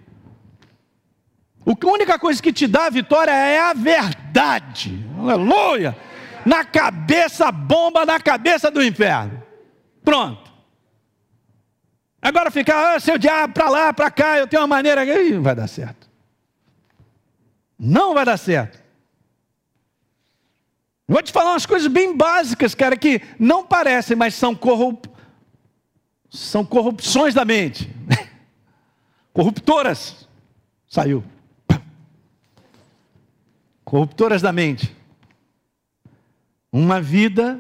A única coisa que te dá vitória é a verdade. Aleluia! Na cabeça, bomba na cabeça do inferno. Pronto. Agora ficar, ah, seu diabo, para lá, para cá, eu tenho uma maneira. Não vai dar certo. Não vai dar certo. Vou te falar umas coisas bem básicas, cara, que não parecem, mas são, corrup... são corrupções da mente. Corruptoras. Saiu. Corruptoras da mente. Uma vida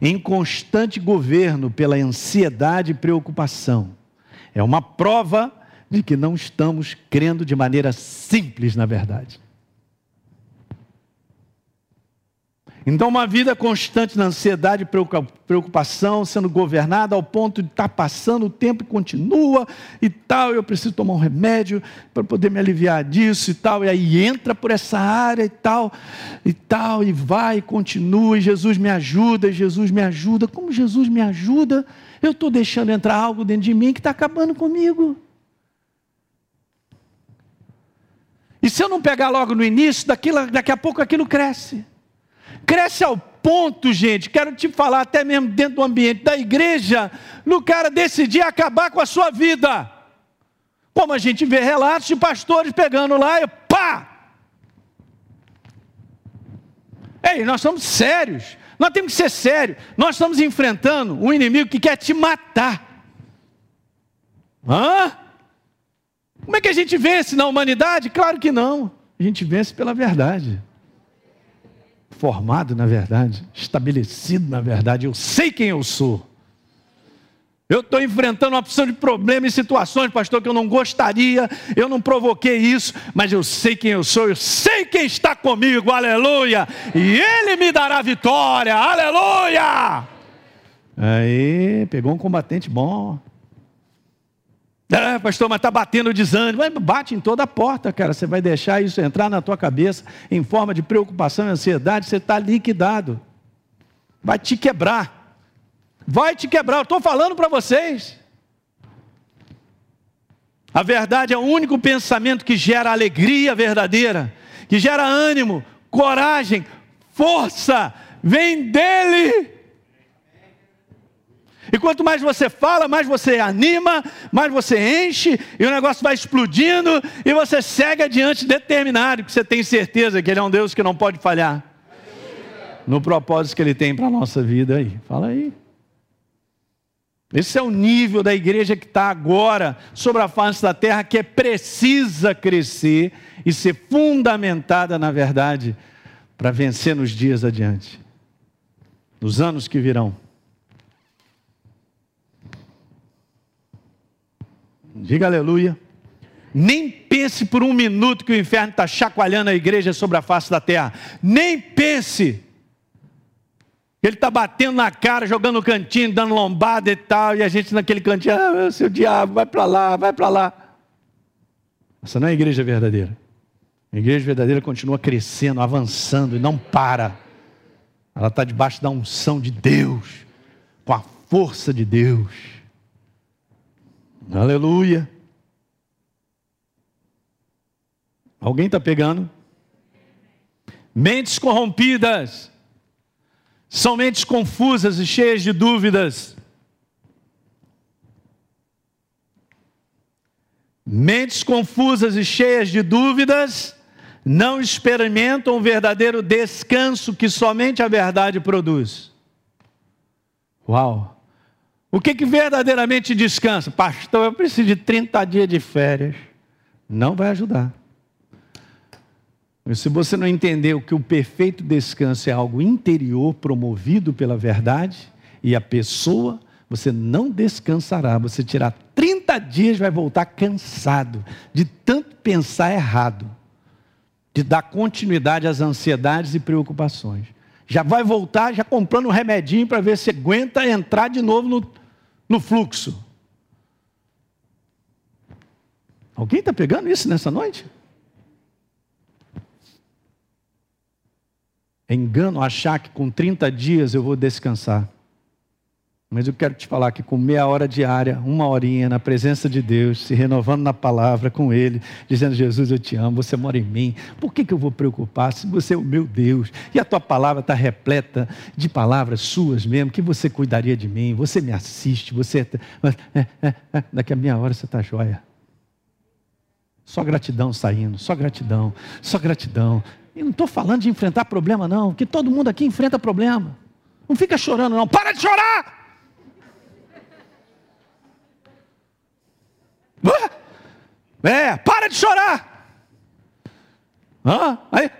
em constante governo pela ansiedade e preocupação. É uma prova de que não estamos crendo de maneira simples na verdade. Então, uma vida constante na ansiedade preocupação, sendo governada ao ponto de estar tá passando o tempo e continua e tal, eu preciso tomar um remédio para poder me aliviar disso e tal, e aí entra por essa área e tal, e tal, e vai e continua, e Jesus me ajuda, e Jesus me ajuda. Como Jesus me ajuda? Eu estou deixando entrar algo dentro de mim que está acabando comigo. E se eu não pegar logo no início, daquilo, daqui a pouco aquilo cresce. Cresce ao ponto, gente, quero te falar, até mesmo dentro do ambiente da igreja, no cara decidir acabar com a sua vida. Como a gente vê relatos de pastores pegando lá e pá! Ei, nós somos sérios. Nós temos que ser sérios. Nós estamos enfrentando um inimigo que quer te matar. Hã? Como é que a gente vence na humanidade? Claro que não. A gente vence pela verdade formado na verdade, estabelecido na verdade, eu sei quem eu sou. Eu estou enfrentando uma opção de problemas e situações, pastor, que eu não gostaria, eu não provoquei isso, mas eu sei quem eu sou, eu sei quem está comigo, aleluia, e Ele me dará vitória, aleluia. Aí, pegou um combatente bom. É, pastor, mas está batendo desânimo. Bate em toda a porta, cara. Você vai deixar isso entrar na tua cabeça em forma de preocupação e ansiedade, você está liquidado. Vai te quebrar. Vai te quebrar. Eu estou falando para vocês. A verdade é o único pensamento que gera alegria verdadeira, que gera ânimo, coragem, força. Vem dele. E quanto mais você fala, mais você anima, mais você enche, e o negócio vai explodindo, e você segue adiante determinado, porque você tem certeza que Ele é um Deus que não pode falhar. No propósito que Ele tem para a nossa vida aí. Fala aí. Esse é o nível da igreja que está agora sobre a face da terra, que é precisa crescer e ser fundamentada na verdade para vencer nos dias adiante, nos anos que virão. Diga aleluia. Nem pense por um minuto que o inferno está chacoalhando a igreja sobre a face da terra. Nem pense. Ele está batendo na cara, jogando cantinho, dando lombada e tal, e a gente naquele cantinho, ah, seu diabo, vai para lá, vai para lá. Essa não é a igreja verdadeira. A igreja verdadeira continua crescendo, avançando e não para. Ela está debaixo da unção de Deus, com a força de Deus. Aleluia. Alguém está pegando? Mentes corrompidas são mentes confusas e cheias de dúvidas. Mentes confusas e cheias de dúvidas não experimentam o verdadeiro descanso que somente a verdade produz. Uau! O que, que verdadeiramente descansa? Pastor, eu preciso de 30 dias de férias. Não vai ajudar. Se você não entender que o perfeito descanso é algo interior, promovido pela verdade, e a pessoa, você não descansará. Você tirar 30 dias vai voltar cansado de tanto pensar errado, de dar continuidade às ansiedades e preocupações. Já vai voltar já comprando um remedinho para ver se aguenta entrar de novo no, no fluxo. Alguém está pegando isso nessa noite? É engano achar que com 30 dias eu vou descansar. Mas eu quero te falar que com meia hora diária, uma horinha na presença de Deus, se renovando na palavra com Ele, dizendo: Jesus, eu te amo, você mora em mim. Por que, que eu vou preocupar se você é o meu Deus e a tua palavra está repleta de palavras suas mesmo, que você cuidaria de mim, você me assiste, você. É, é, é, daqui a meia hora você está jóia. Só gratidão saindo, só gratidão, só gratidão. E não estou falando de enfrentar problema, não, que todo mundo aqui enfrenta problema. Não fica chorando, não. Para de chorar! É, para de chorar. Ah, aí,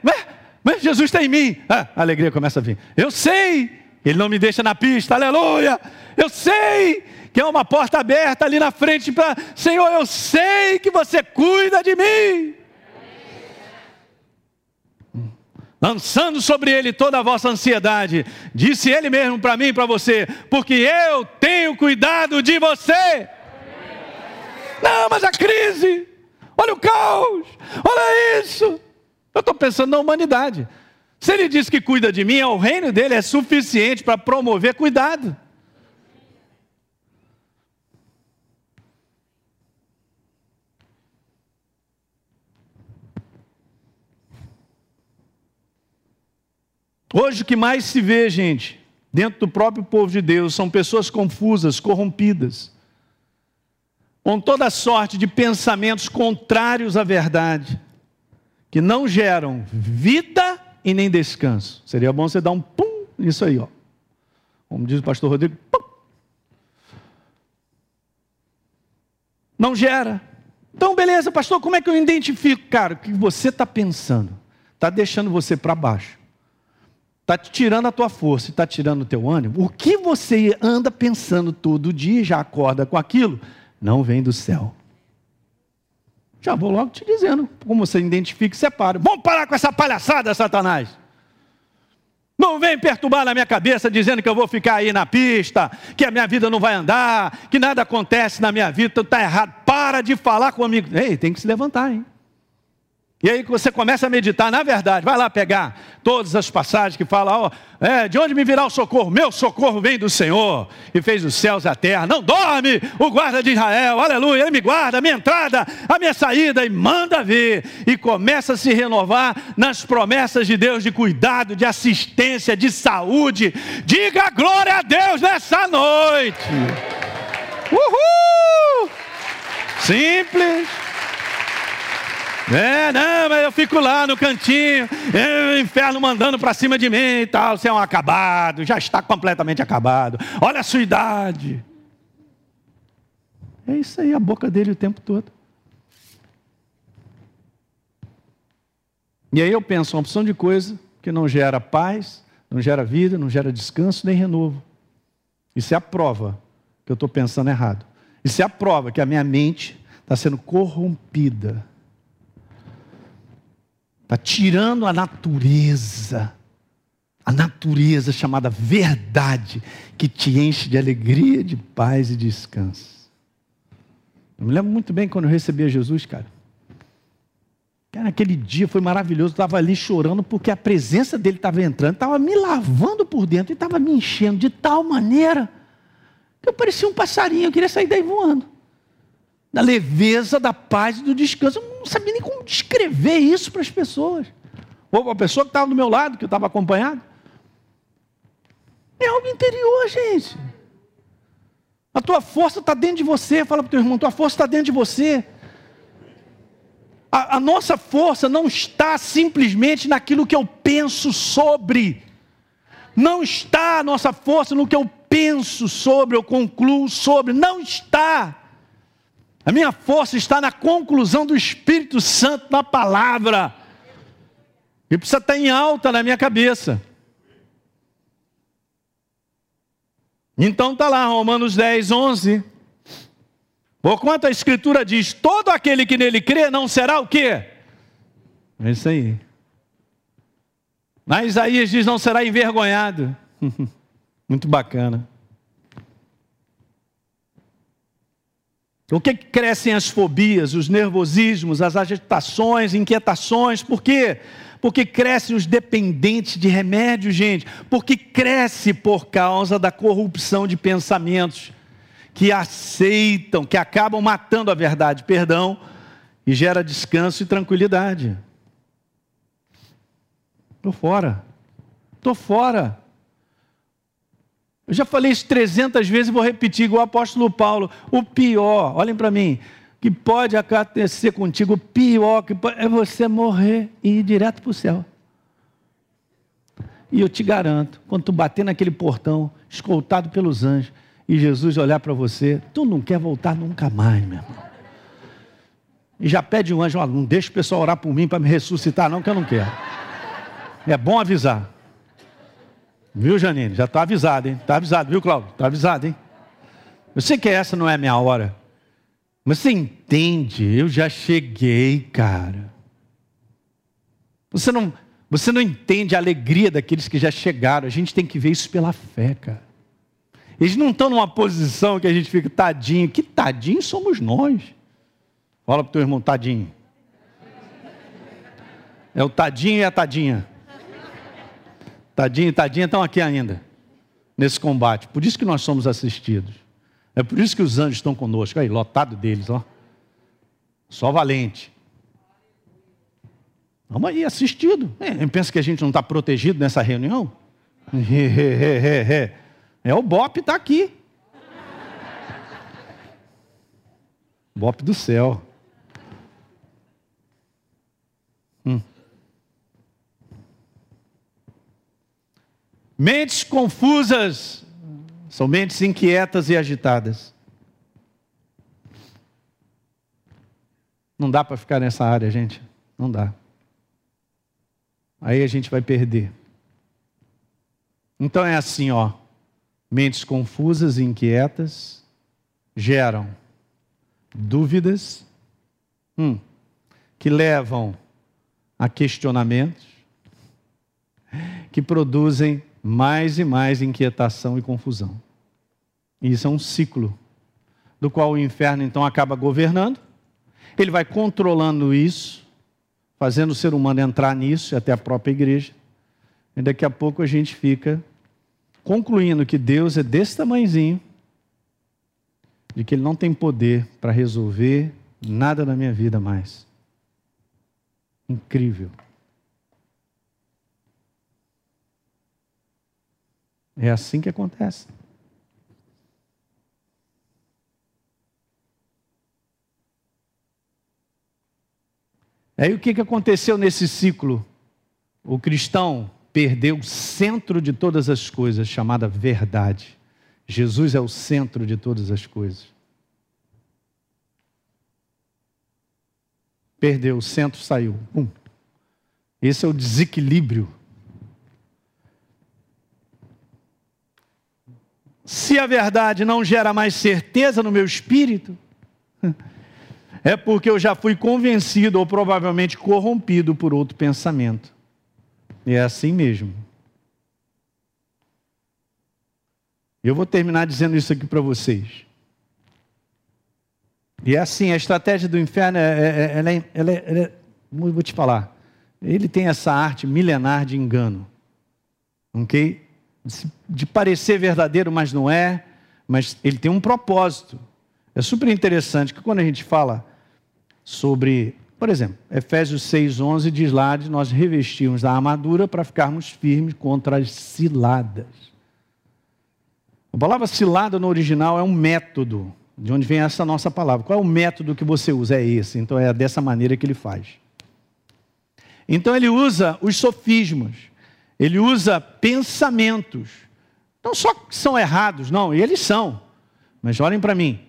mas Jesus está em mim. Ah, a alegria começa a vir. Eu sei, Ele não me deixa na pista, aleluia. Eu sei que é uma porta aberta ali na frente para. Senhor, eu sei que você cuida de mim. Lançando sobre ele toda a vossa ansiedade, disse ele mesmo para mim e para você, porque eu tenho cuidado de você. Não, mas a crise, olha o caos, olha isso. Eu estou pensando na humanidade. Se ele diz que cuida de mim, é o reino dele é suficiente para promover cuidado. Hoje o que mais se vê, gente, dentro do próprio povo de Deus, são pessoas confusas, corrompidas com toda sorte de pensamentos contrários à verdade, que não geram vida e nem descanso. Seria bom você dar um pum nisso aí, ó. Como diz o pastor Rodrigo, pum. Não gera. Então, beleza, pastor, como é que eu identifico? Cara, o que você está pensando? Está deixando você para baixo. Está tirando a tua força, está tirando o teu ânimo. O que você anda pensando todo dia, já acorda com aquilo, não vem do céu. Já vou logo te dizendo como você identifica e separa. Vamos parar com essa palhaçada, Satanás. Não vem perturbar na minha cabeça dizendo que eu vou ficar aí na pista, que a minha vida não vai andar, que nada acontece na minha vida, está errado. Para de falar comigo. Ei, tem que se levantar, hein? E aí você começa a meditar, na verdade, vai lá pegar todas as passagens que falam, ó, é, de onde me virá o socorro? Meu socorro vem do Senhor, e fez os céus e a terra. Não dorme o guarda de Israel, aleluia, ele me guarda, a minha entrada, a minha saída, e manda ver. E começa a se renovar nas promessas de Deus de cuidado, de assistência, de saúde. Diga glória a Deus nessa noite. Uhul! Simples. É, não, mas eu fico lá no cantinho, é, o inferno mandando para cima de mim e tal. Você é um acabado, já está completamente acabado. Olha a sua idade. É isso aí, a boca dele o tempo todo. E aí eu penso uma opção de coisa que não gera paz, não gera vida, não gera descanso nem renovo. Isso é a prova que eu estou pensando errado. Isso é a prova que a minha mente está sendo corrompida Está tirando a natureza, a natureza chamada verdade, que te enche de alegria, de paz e descanso. Eu me lembro muito bem quando eu recebi a Jesus, cara. Cara, aquele dia foi maravilhoso. Estava ali chorando porque a presença dele estava entrando, estava me lavando por dentro e estava me enchendo de tal maneira que eu parecia um passarinho. Eu queria sair daí voando da leveza, da paz e do descanso. Eu não sabia nem como descrever isso para as pessoas. Ou para a pessoa que estava do meu lado, que eu estava acompanhado. É algo interior, gente. A tua força está dentro de você. Fala para o teu irmão, tua força está dentro de você. A, a, nossa força não está simplesmente naquilo que eu penso sobre. Não está a nossa força no que eu penso sobre, eu concluo sobre. Não está. A minha força está na conclusão do Espírito Santo na palavra. E precisa estar em alta na minha cabeça. Então está lá, Romanos 10, 11. Porquanto a Escritura diz: todo aquele que nele crê não será o quê? É isso aí. Mas Isaías diz: não será envergonhado. Muito bacana. O que crescem as fobias, os nervosismos, as agitações, inquietações? Por quê? porque crescem os dependentes de remédio, gente, porque cresce por causa da corrupção de pensamentos que aceitam, que acabam matando a verdade, perdão, e gera descanso e tranquilidade. Estou fora. Estou fora. Eu já falei isso 300 vezes e vou repetir, igual o apóstolo Paulo. O pior, olhem para mim, que pode acontecer contigo, o pior que pode, é você morrer e ir direto para o céu. E eu te garanto, quando tu bater naquele portão, escoltado pelos anjos, e Jesus olhar para você, tu não quer voltar nunca mais, meu irmão. E já pede um anjo, oh, não deixa o pessoal orar por mim para me ressuscitar, não, que eu não quero. É bom avisar. Viu, Janine? Já está avisado, hein? Está avisado, viu, Cláudio? Está avisado, hein? Eu sei que essa não é a minha hora. Mas você entende? Eu já cheguei, cara. Você não, você não entende a alegria daqueles que já chegaram. A gente tem que ver isso pela fé, cara. Eles não estão numa posição que a gente fica tadinho. Que tadinho somos nós. Fala para o teu irmão, tadinho. É o tadinho e a tadinha. Tadinho e tadinha estão aqui ainda, nesse combate. Por isso que nós somos assistidos. É por isso que os anjos estão conosco. Aí, lotado deles, ó. Só valente. Vamos aí, assistido. É, pensa que a gente não está protegido nessa reunião? É o Bop está aqui. Bop do céu. Mentes confusas são mentes inquietas e agitadas. Não dá para ficar nessa área, gente. Não dá. Aí a gente vai perder. Então é assim, ó. Mentes confusas e inquietas geram dúvidas hum, que levam a questionamentos, que produzem mais e mais inquietação e confusão. E isso é um ciclo, do qual o inferno então acaba governando, ele vai controlando isso, fazendo o ser humano entrar nisso, até a própria igreja, e daqui a pouco a gente fica concluindo que Deus é desse tamanhozinho, de que Ele não tem poder para resolver nada na minha vida mais. Incrível. É assim que acontece. Aí o que, que aconteceu nesse ciclo? O cristão perdeu o centro de todas as coisas, chamada verdade. Jesus é o centro de todas as coisas. Perdeu, o centro saiu. Pum. Esse é o desequilíbrio Se a verdade não gera mais certeza no meu espírito, é porque eu já fui convencido ou provavelmente corrompido por outro pensamento. E é assim mesmo. Eu vou terminar dizendo isso aqui para vocês. E é assim, a estratégia do inferno, é, é, é ela é, ela é, ela é, vou te falar, ele tem essa arte milenar de engano. Ok? De parecer verdadeiro, mas não é, mas ele tem um propósito. É super interessante que quando a gente fala sobre, por exemplo, Efésios 6:11 diz lá de nós revestirmos a armadura para ficarmos firmes contra as ciladas. A palavra cilada no original é um método, de onde vem essa nossa palavra. Qual é o método que você usa? É esse. Então é dessa maneira que ele faz. Então ele usa os sofismos ele usa pensamentos. Não só que são errados, não, eles são. Mas olhem para mim.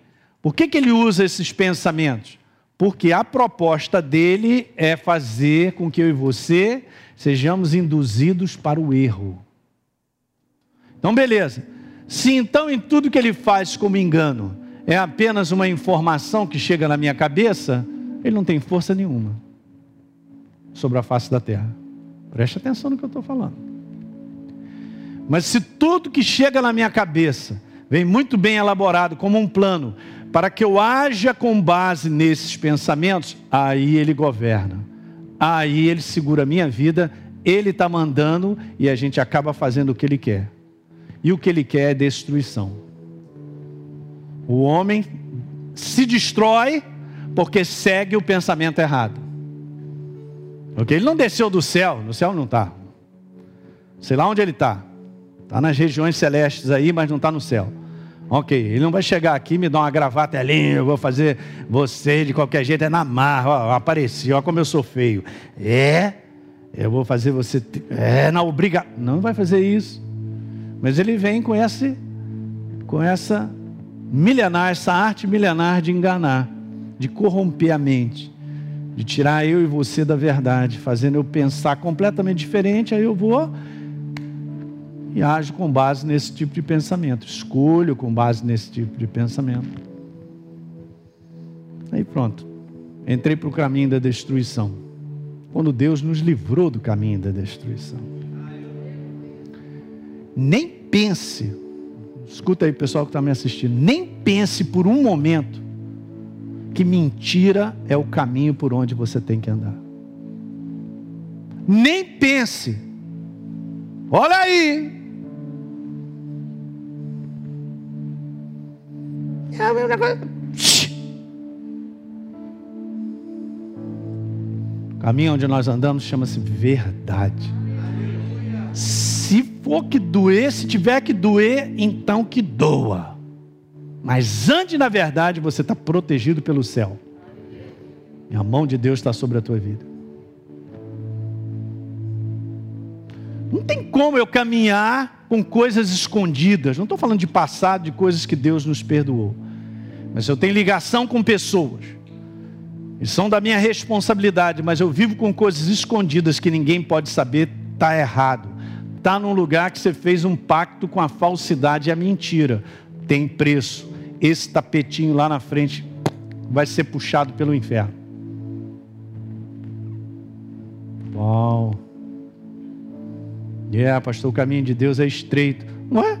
Por que, que ele usa esses pensamentos? Porque a proposta dele é fazer com que eu e você sejamos induzidos para o erro. Então, beleza. Se então em tudo que ele faz como engano é apenas uma informação que chega na minha cabeça, ele não tem força nenhuma sobre a face da terra. Preste atenção no que eu estou falando. Mas se tudo que chega na minha cabeça vem muito bem elaborado como um plano, para que eu haja com base nesses pensamentos, aí ele governa. aí ele segura a minha vida, ele está mandando e a gente acaba fazendo o que ele quer. E o que ele quer é destruição. O homem se destrói porque segue o pensamento errado. Porque ele não desceu do céu, no céu não está. Sei lá onde ele está. Está nas regiões celestes aí, mas não está no céu. Ok, ele não vai chegar aqui me dar uma gravata ali, eu vou fazer você de qualquer jeito, é na marra, ó, apareci, ó como eu sou feio. É, eu vou fazer você, é na obrigação. Não vai fazer isso. Mas ele vem com esse, com essa milenar, essa arte milenar de enganar, de corromper a mente, de tirar eu e você da verdade, fazendo eu pensar completamente diferente, aí eu vou e ajo com base nesse tipo de pensamento, escolho com base nesse tipo de pensamento. Aí pronto, entrei para o caminho da destruição. Quando Deus nos livrou do caminho da destruição. Nem pense, escuta aí pessoal que está me assistindo, nem pense por um momento que mentira é o caminho por onde você tem que andar. Nem pense. Olha aí, O caminho onde nós andamos chama-se verdade. Se for que doer, se tiver que doer, então que doa. Mas ande na verdade, você está protegido pelo céu. E a mão de Deus está sobre a tua vida. Não tem como eu caminhar com coisas escondidas. Não estou falando de passado, de coisas que Deus nos perdoou. Mas eu tenho ligação com pessoas. E são da minha responsabilidade, mas eu vivo com coisas escondidas que ninguém pode saber, está errado. Está num lugar que você fez um pacto com a falsidade e a mentira. Tem preço. Esse tapetinho lá na frente vai ser puxado pelo inferno. Uau. É, yeah, pastor, o caminho de Deus é estreito. Não é?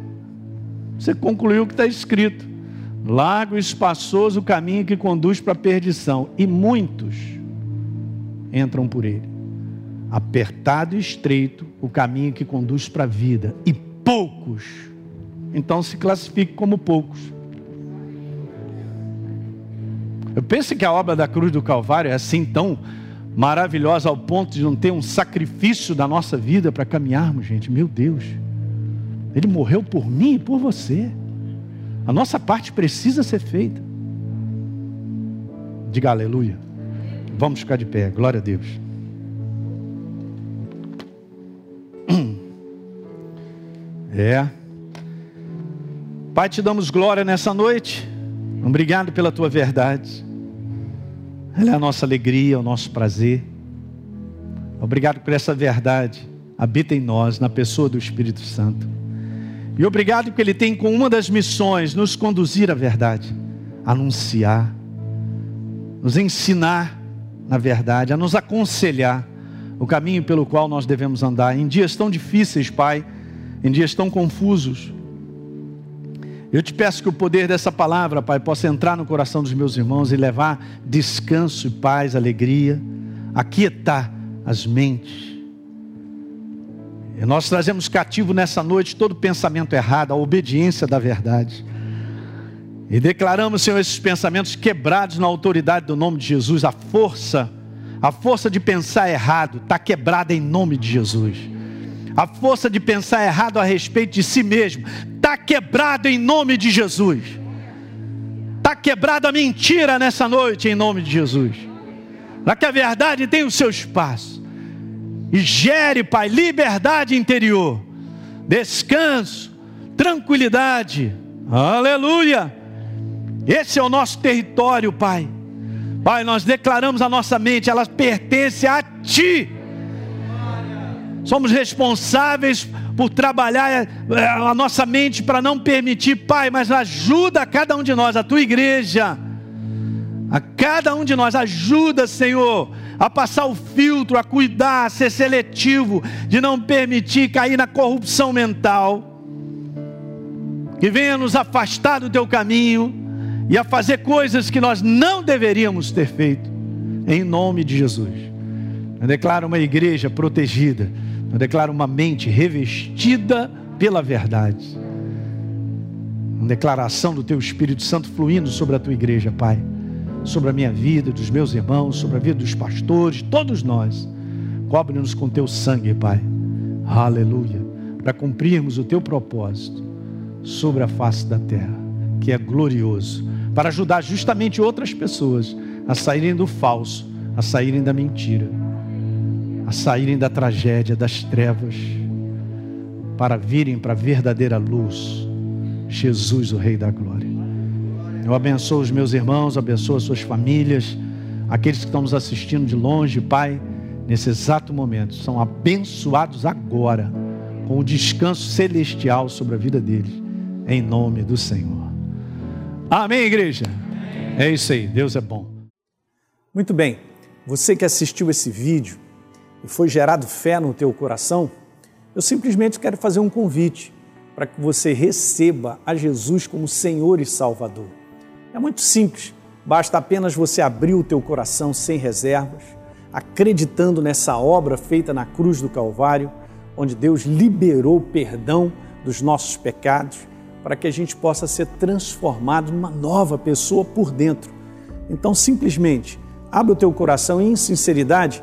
Você concluiu o que está escrito. Largo e espaçoso o caminho que conduz para a perdição, e muitos entram por ele. Apertado e estreito o caminho que conduz para a vida, e poucos. Então se classifique como poucos. Eu penso que a obra da cruz do Calvário é assim tão maravilhosa ao ponto de não ter um sacrifício da nossa vida para caminharmos, gente. Meu Deus. Ele morreu por mim e por você. A nossa parte precisa ser feita. Diga aleluia. Vamos ficar de pé. Glória a Deus. É. Pai, te damos glória nessa noite. Obrigado pela tua verdade. Ela é a nossa alegria, o nosso prazer. Obrigado por essa verdade. Habita em nós, na pessoa do Espírito Santo. E obrigado que Ele tem com uma das missões nos conduzir à verdade, anunciar, nos ensinar na verdade, a nos aconselhar o caminho pelo qual nós devemos andar. Em dias tão difíceis, Pai, em dias tão confusos, eu te peço que o poder dessa palavra, Pai, possa entrar no coração dos meus irmãos e levar descanso e paz, alegria, aquietar as mentes e nós trazemos cativo nessa noite todo pensamento errado, a obediência da verdade. E declaramos, Senhor, esses pensamentos quebrados na autoridade do nome de Jesus. A força, a força de pensar errado está quebrada em nome de Jesus. A força de pensar errado a respeito de si mesmo está quebrada em nome de Jesus. Está quebrada a mentira nessa noite em nome de Jesus. Para que a verdade tenha o seu espaço e gere, Pai, liberdade interior, descanso, tranquilidade. Aleluia! Esse é o nosso território, Pai. Pai, nós declaramos a nossa mente, ela pertence a Ti. Somos responsáveis por trabalhar eh, a nossa mente para não permitir, Pai, mas ajuda a cada um de nós, a tua igreja, a cada um de nós, ajuda, Senhor, a passar o filtro, a cuidar, a ser seletivo, de não permitir cair na corrupção mental, que venha nos afastar do teu caminho e a fazer coisas que nós não deveríamos ter feito, em nome de Jesus. Eu declaro uma igreja protegida. Eu declaro uma mente revestida pela verdade. Uma declaração do teu Espírito Santo fluindo sobre a tua igreja, Pai. Sobre a minha vida, dos meus irmãos, sobre a vida dos pastores, todos nós. Cobre-nos com teu sangue, Pai. Aleluia. Para cumprirmos o teu propósito sobre a face da terra, que é glorioso. Para ajudar justamente outras pessoas a saírem do falso, a saírem da mentira saírem da tragédia, das trevas, para virem para a verdadeira luz, Jesus, o Rei da Glória. Eu abençoo os meus irmãos, abençoo as suas famílias, aqueles que estão nos assistindo de longe, Pai, nesse exato momento, são abençoados agora, com o descanso celestial sobre a vida deles, em nome do Senhor. Amém, igreja? É isso aí, Deus é bom. Muito bem, você que assistiu esse vídeo, e foi gerado fé no teu coração, eu simplesmente quero fazer um convite para que você receba a Jesus como Senhor e Salvador. É muito simples, basta apenas você abrir o teu coração sem reservas, acreditando nessa obra feita na cruz do Calvário, onde Deus liberou perdão dos nossos pecados, para que a gente possa ser transformado numa nova pessoa por dentro. Então, simplesmente, abre o teu coração e, em sinceridade,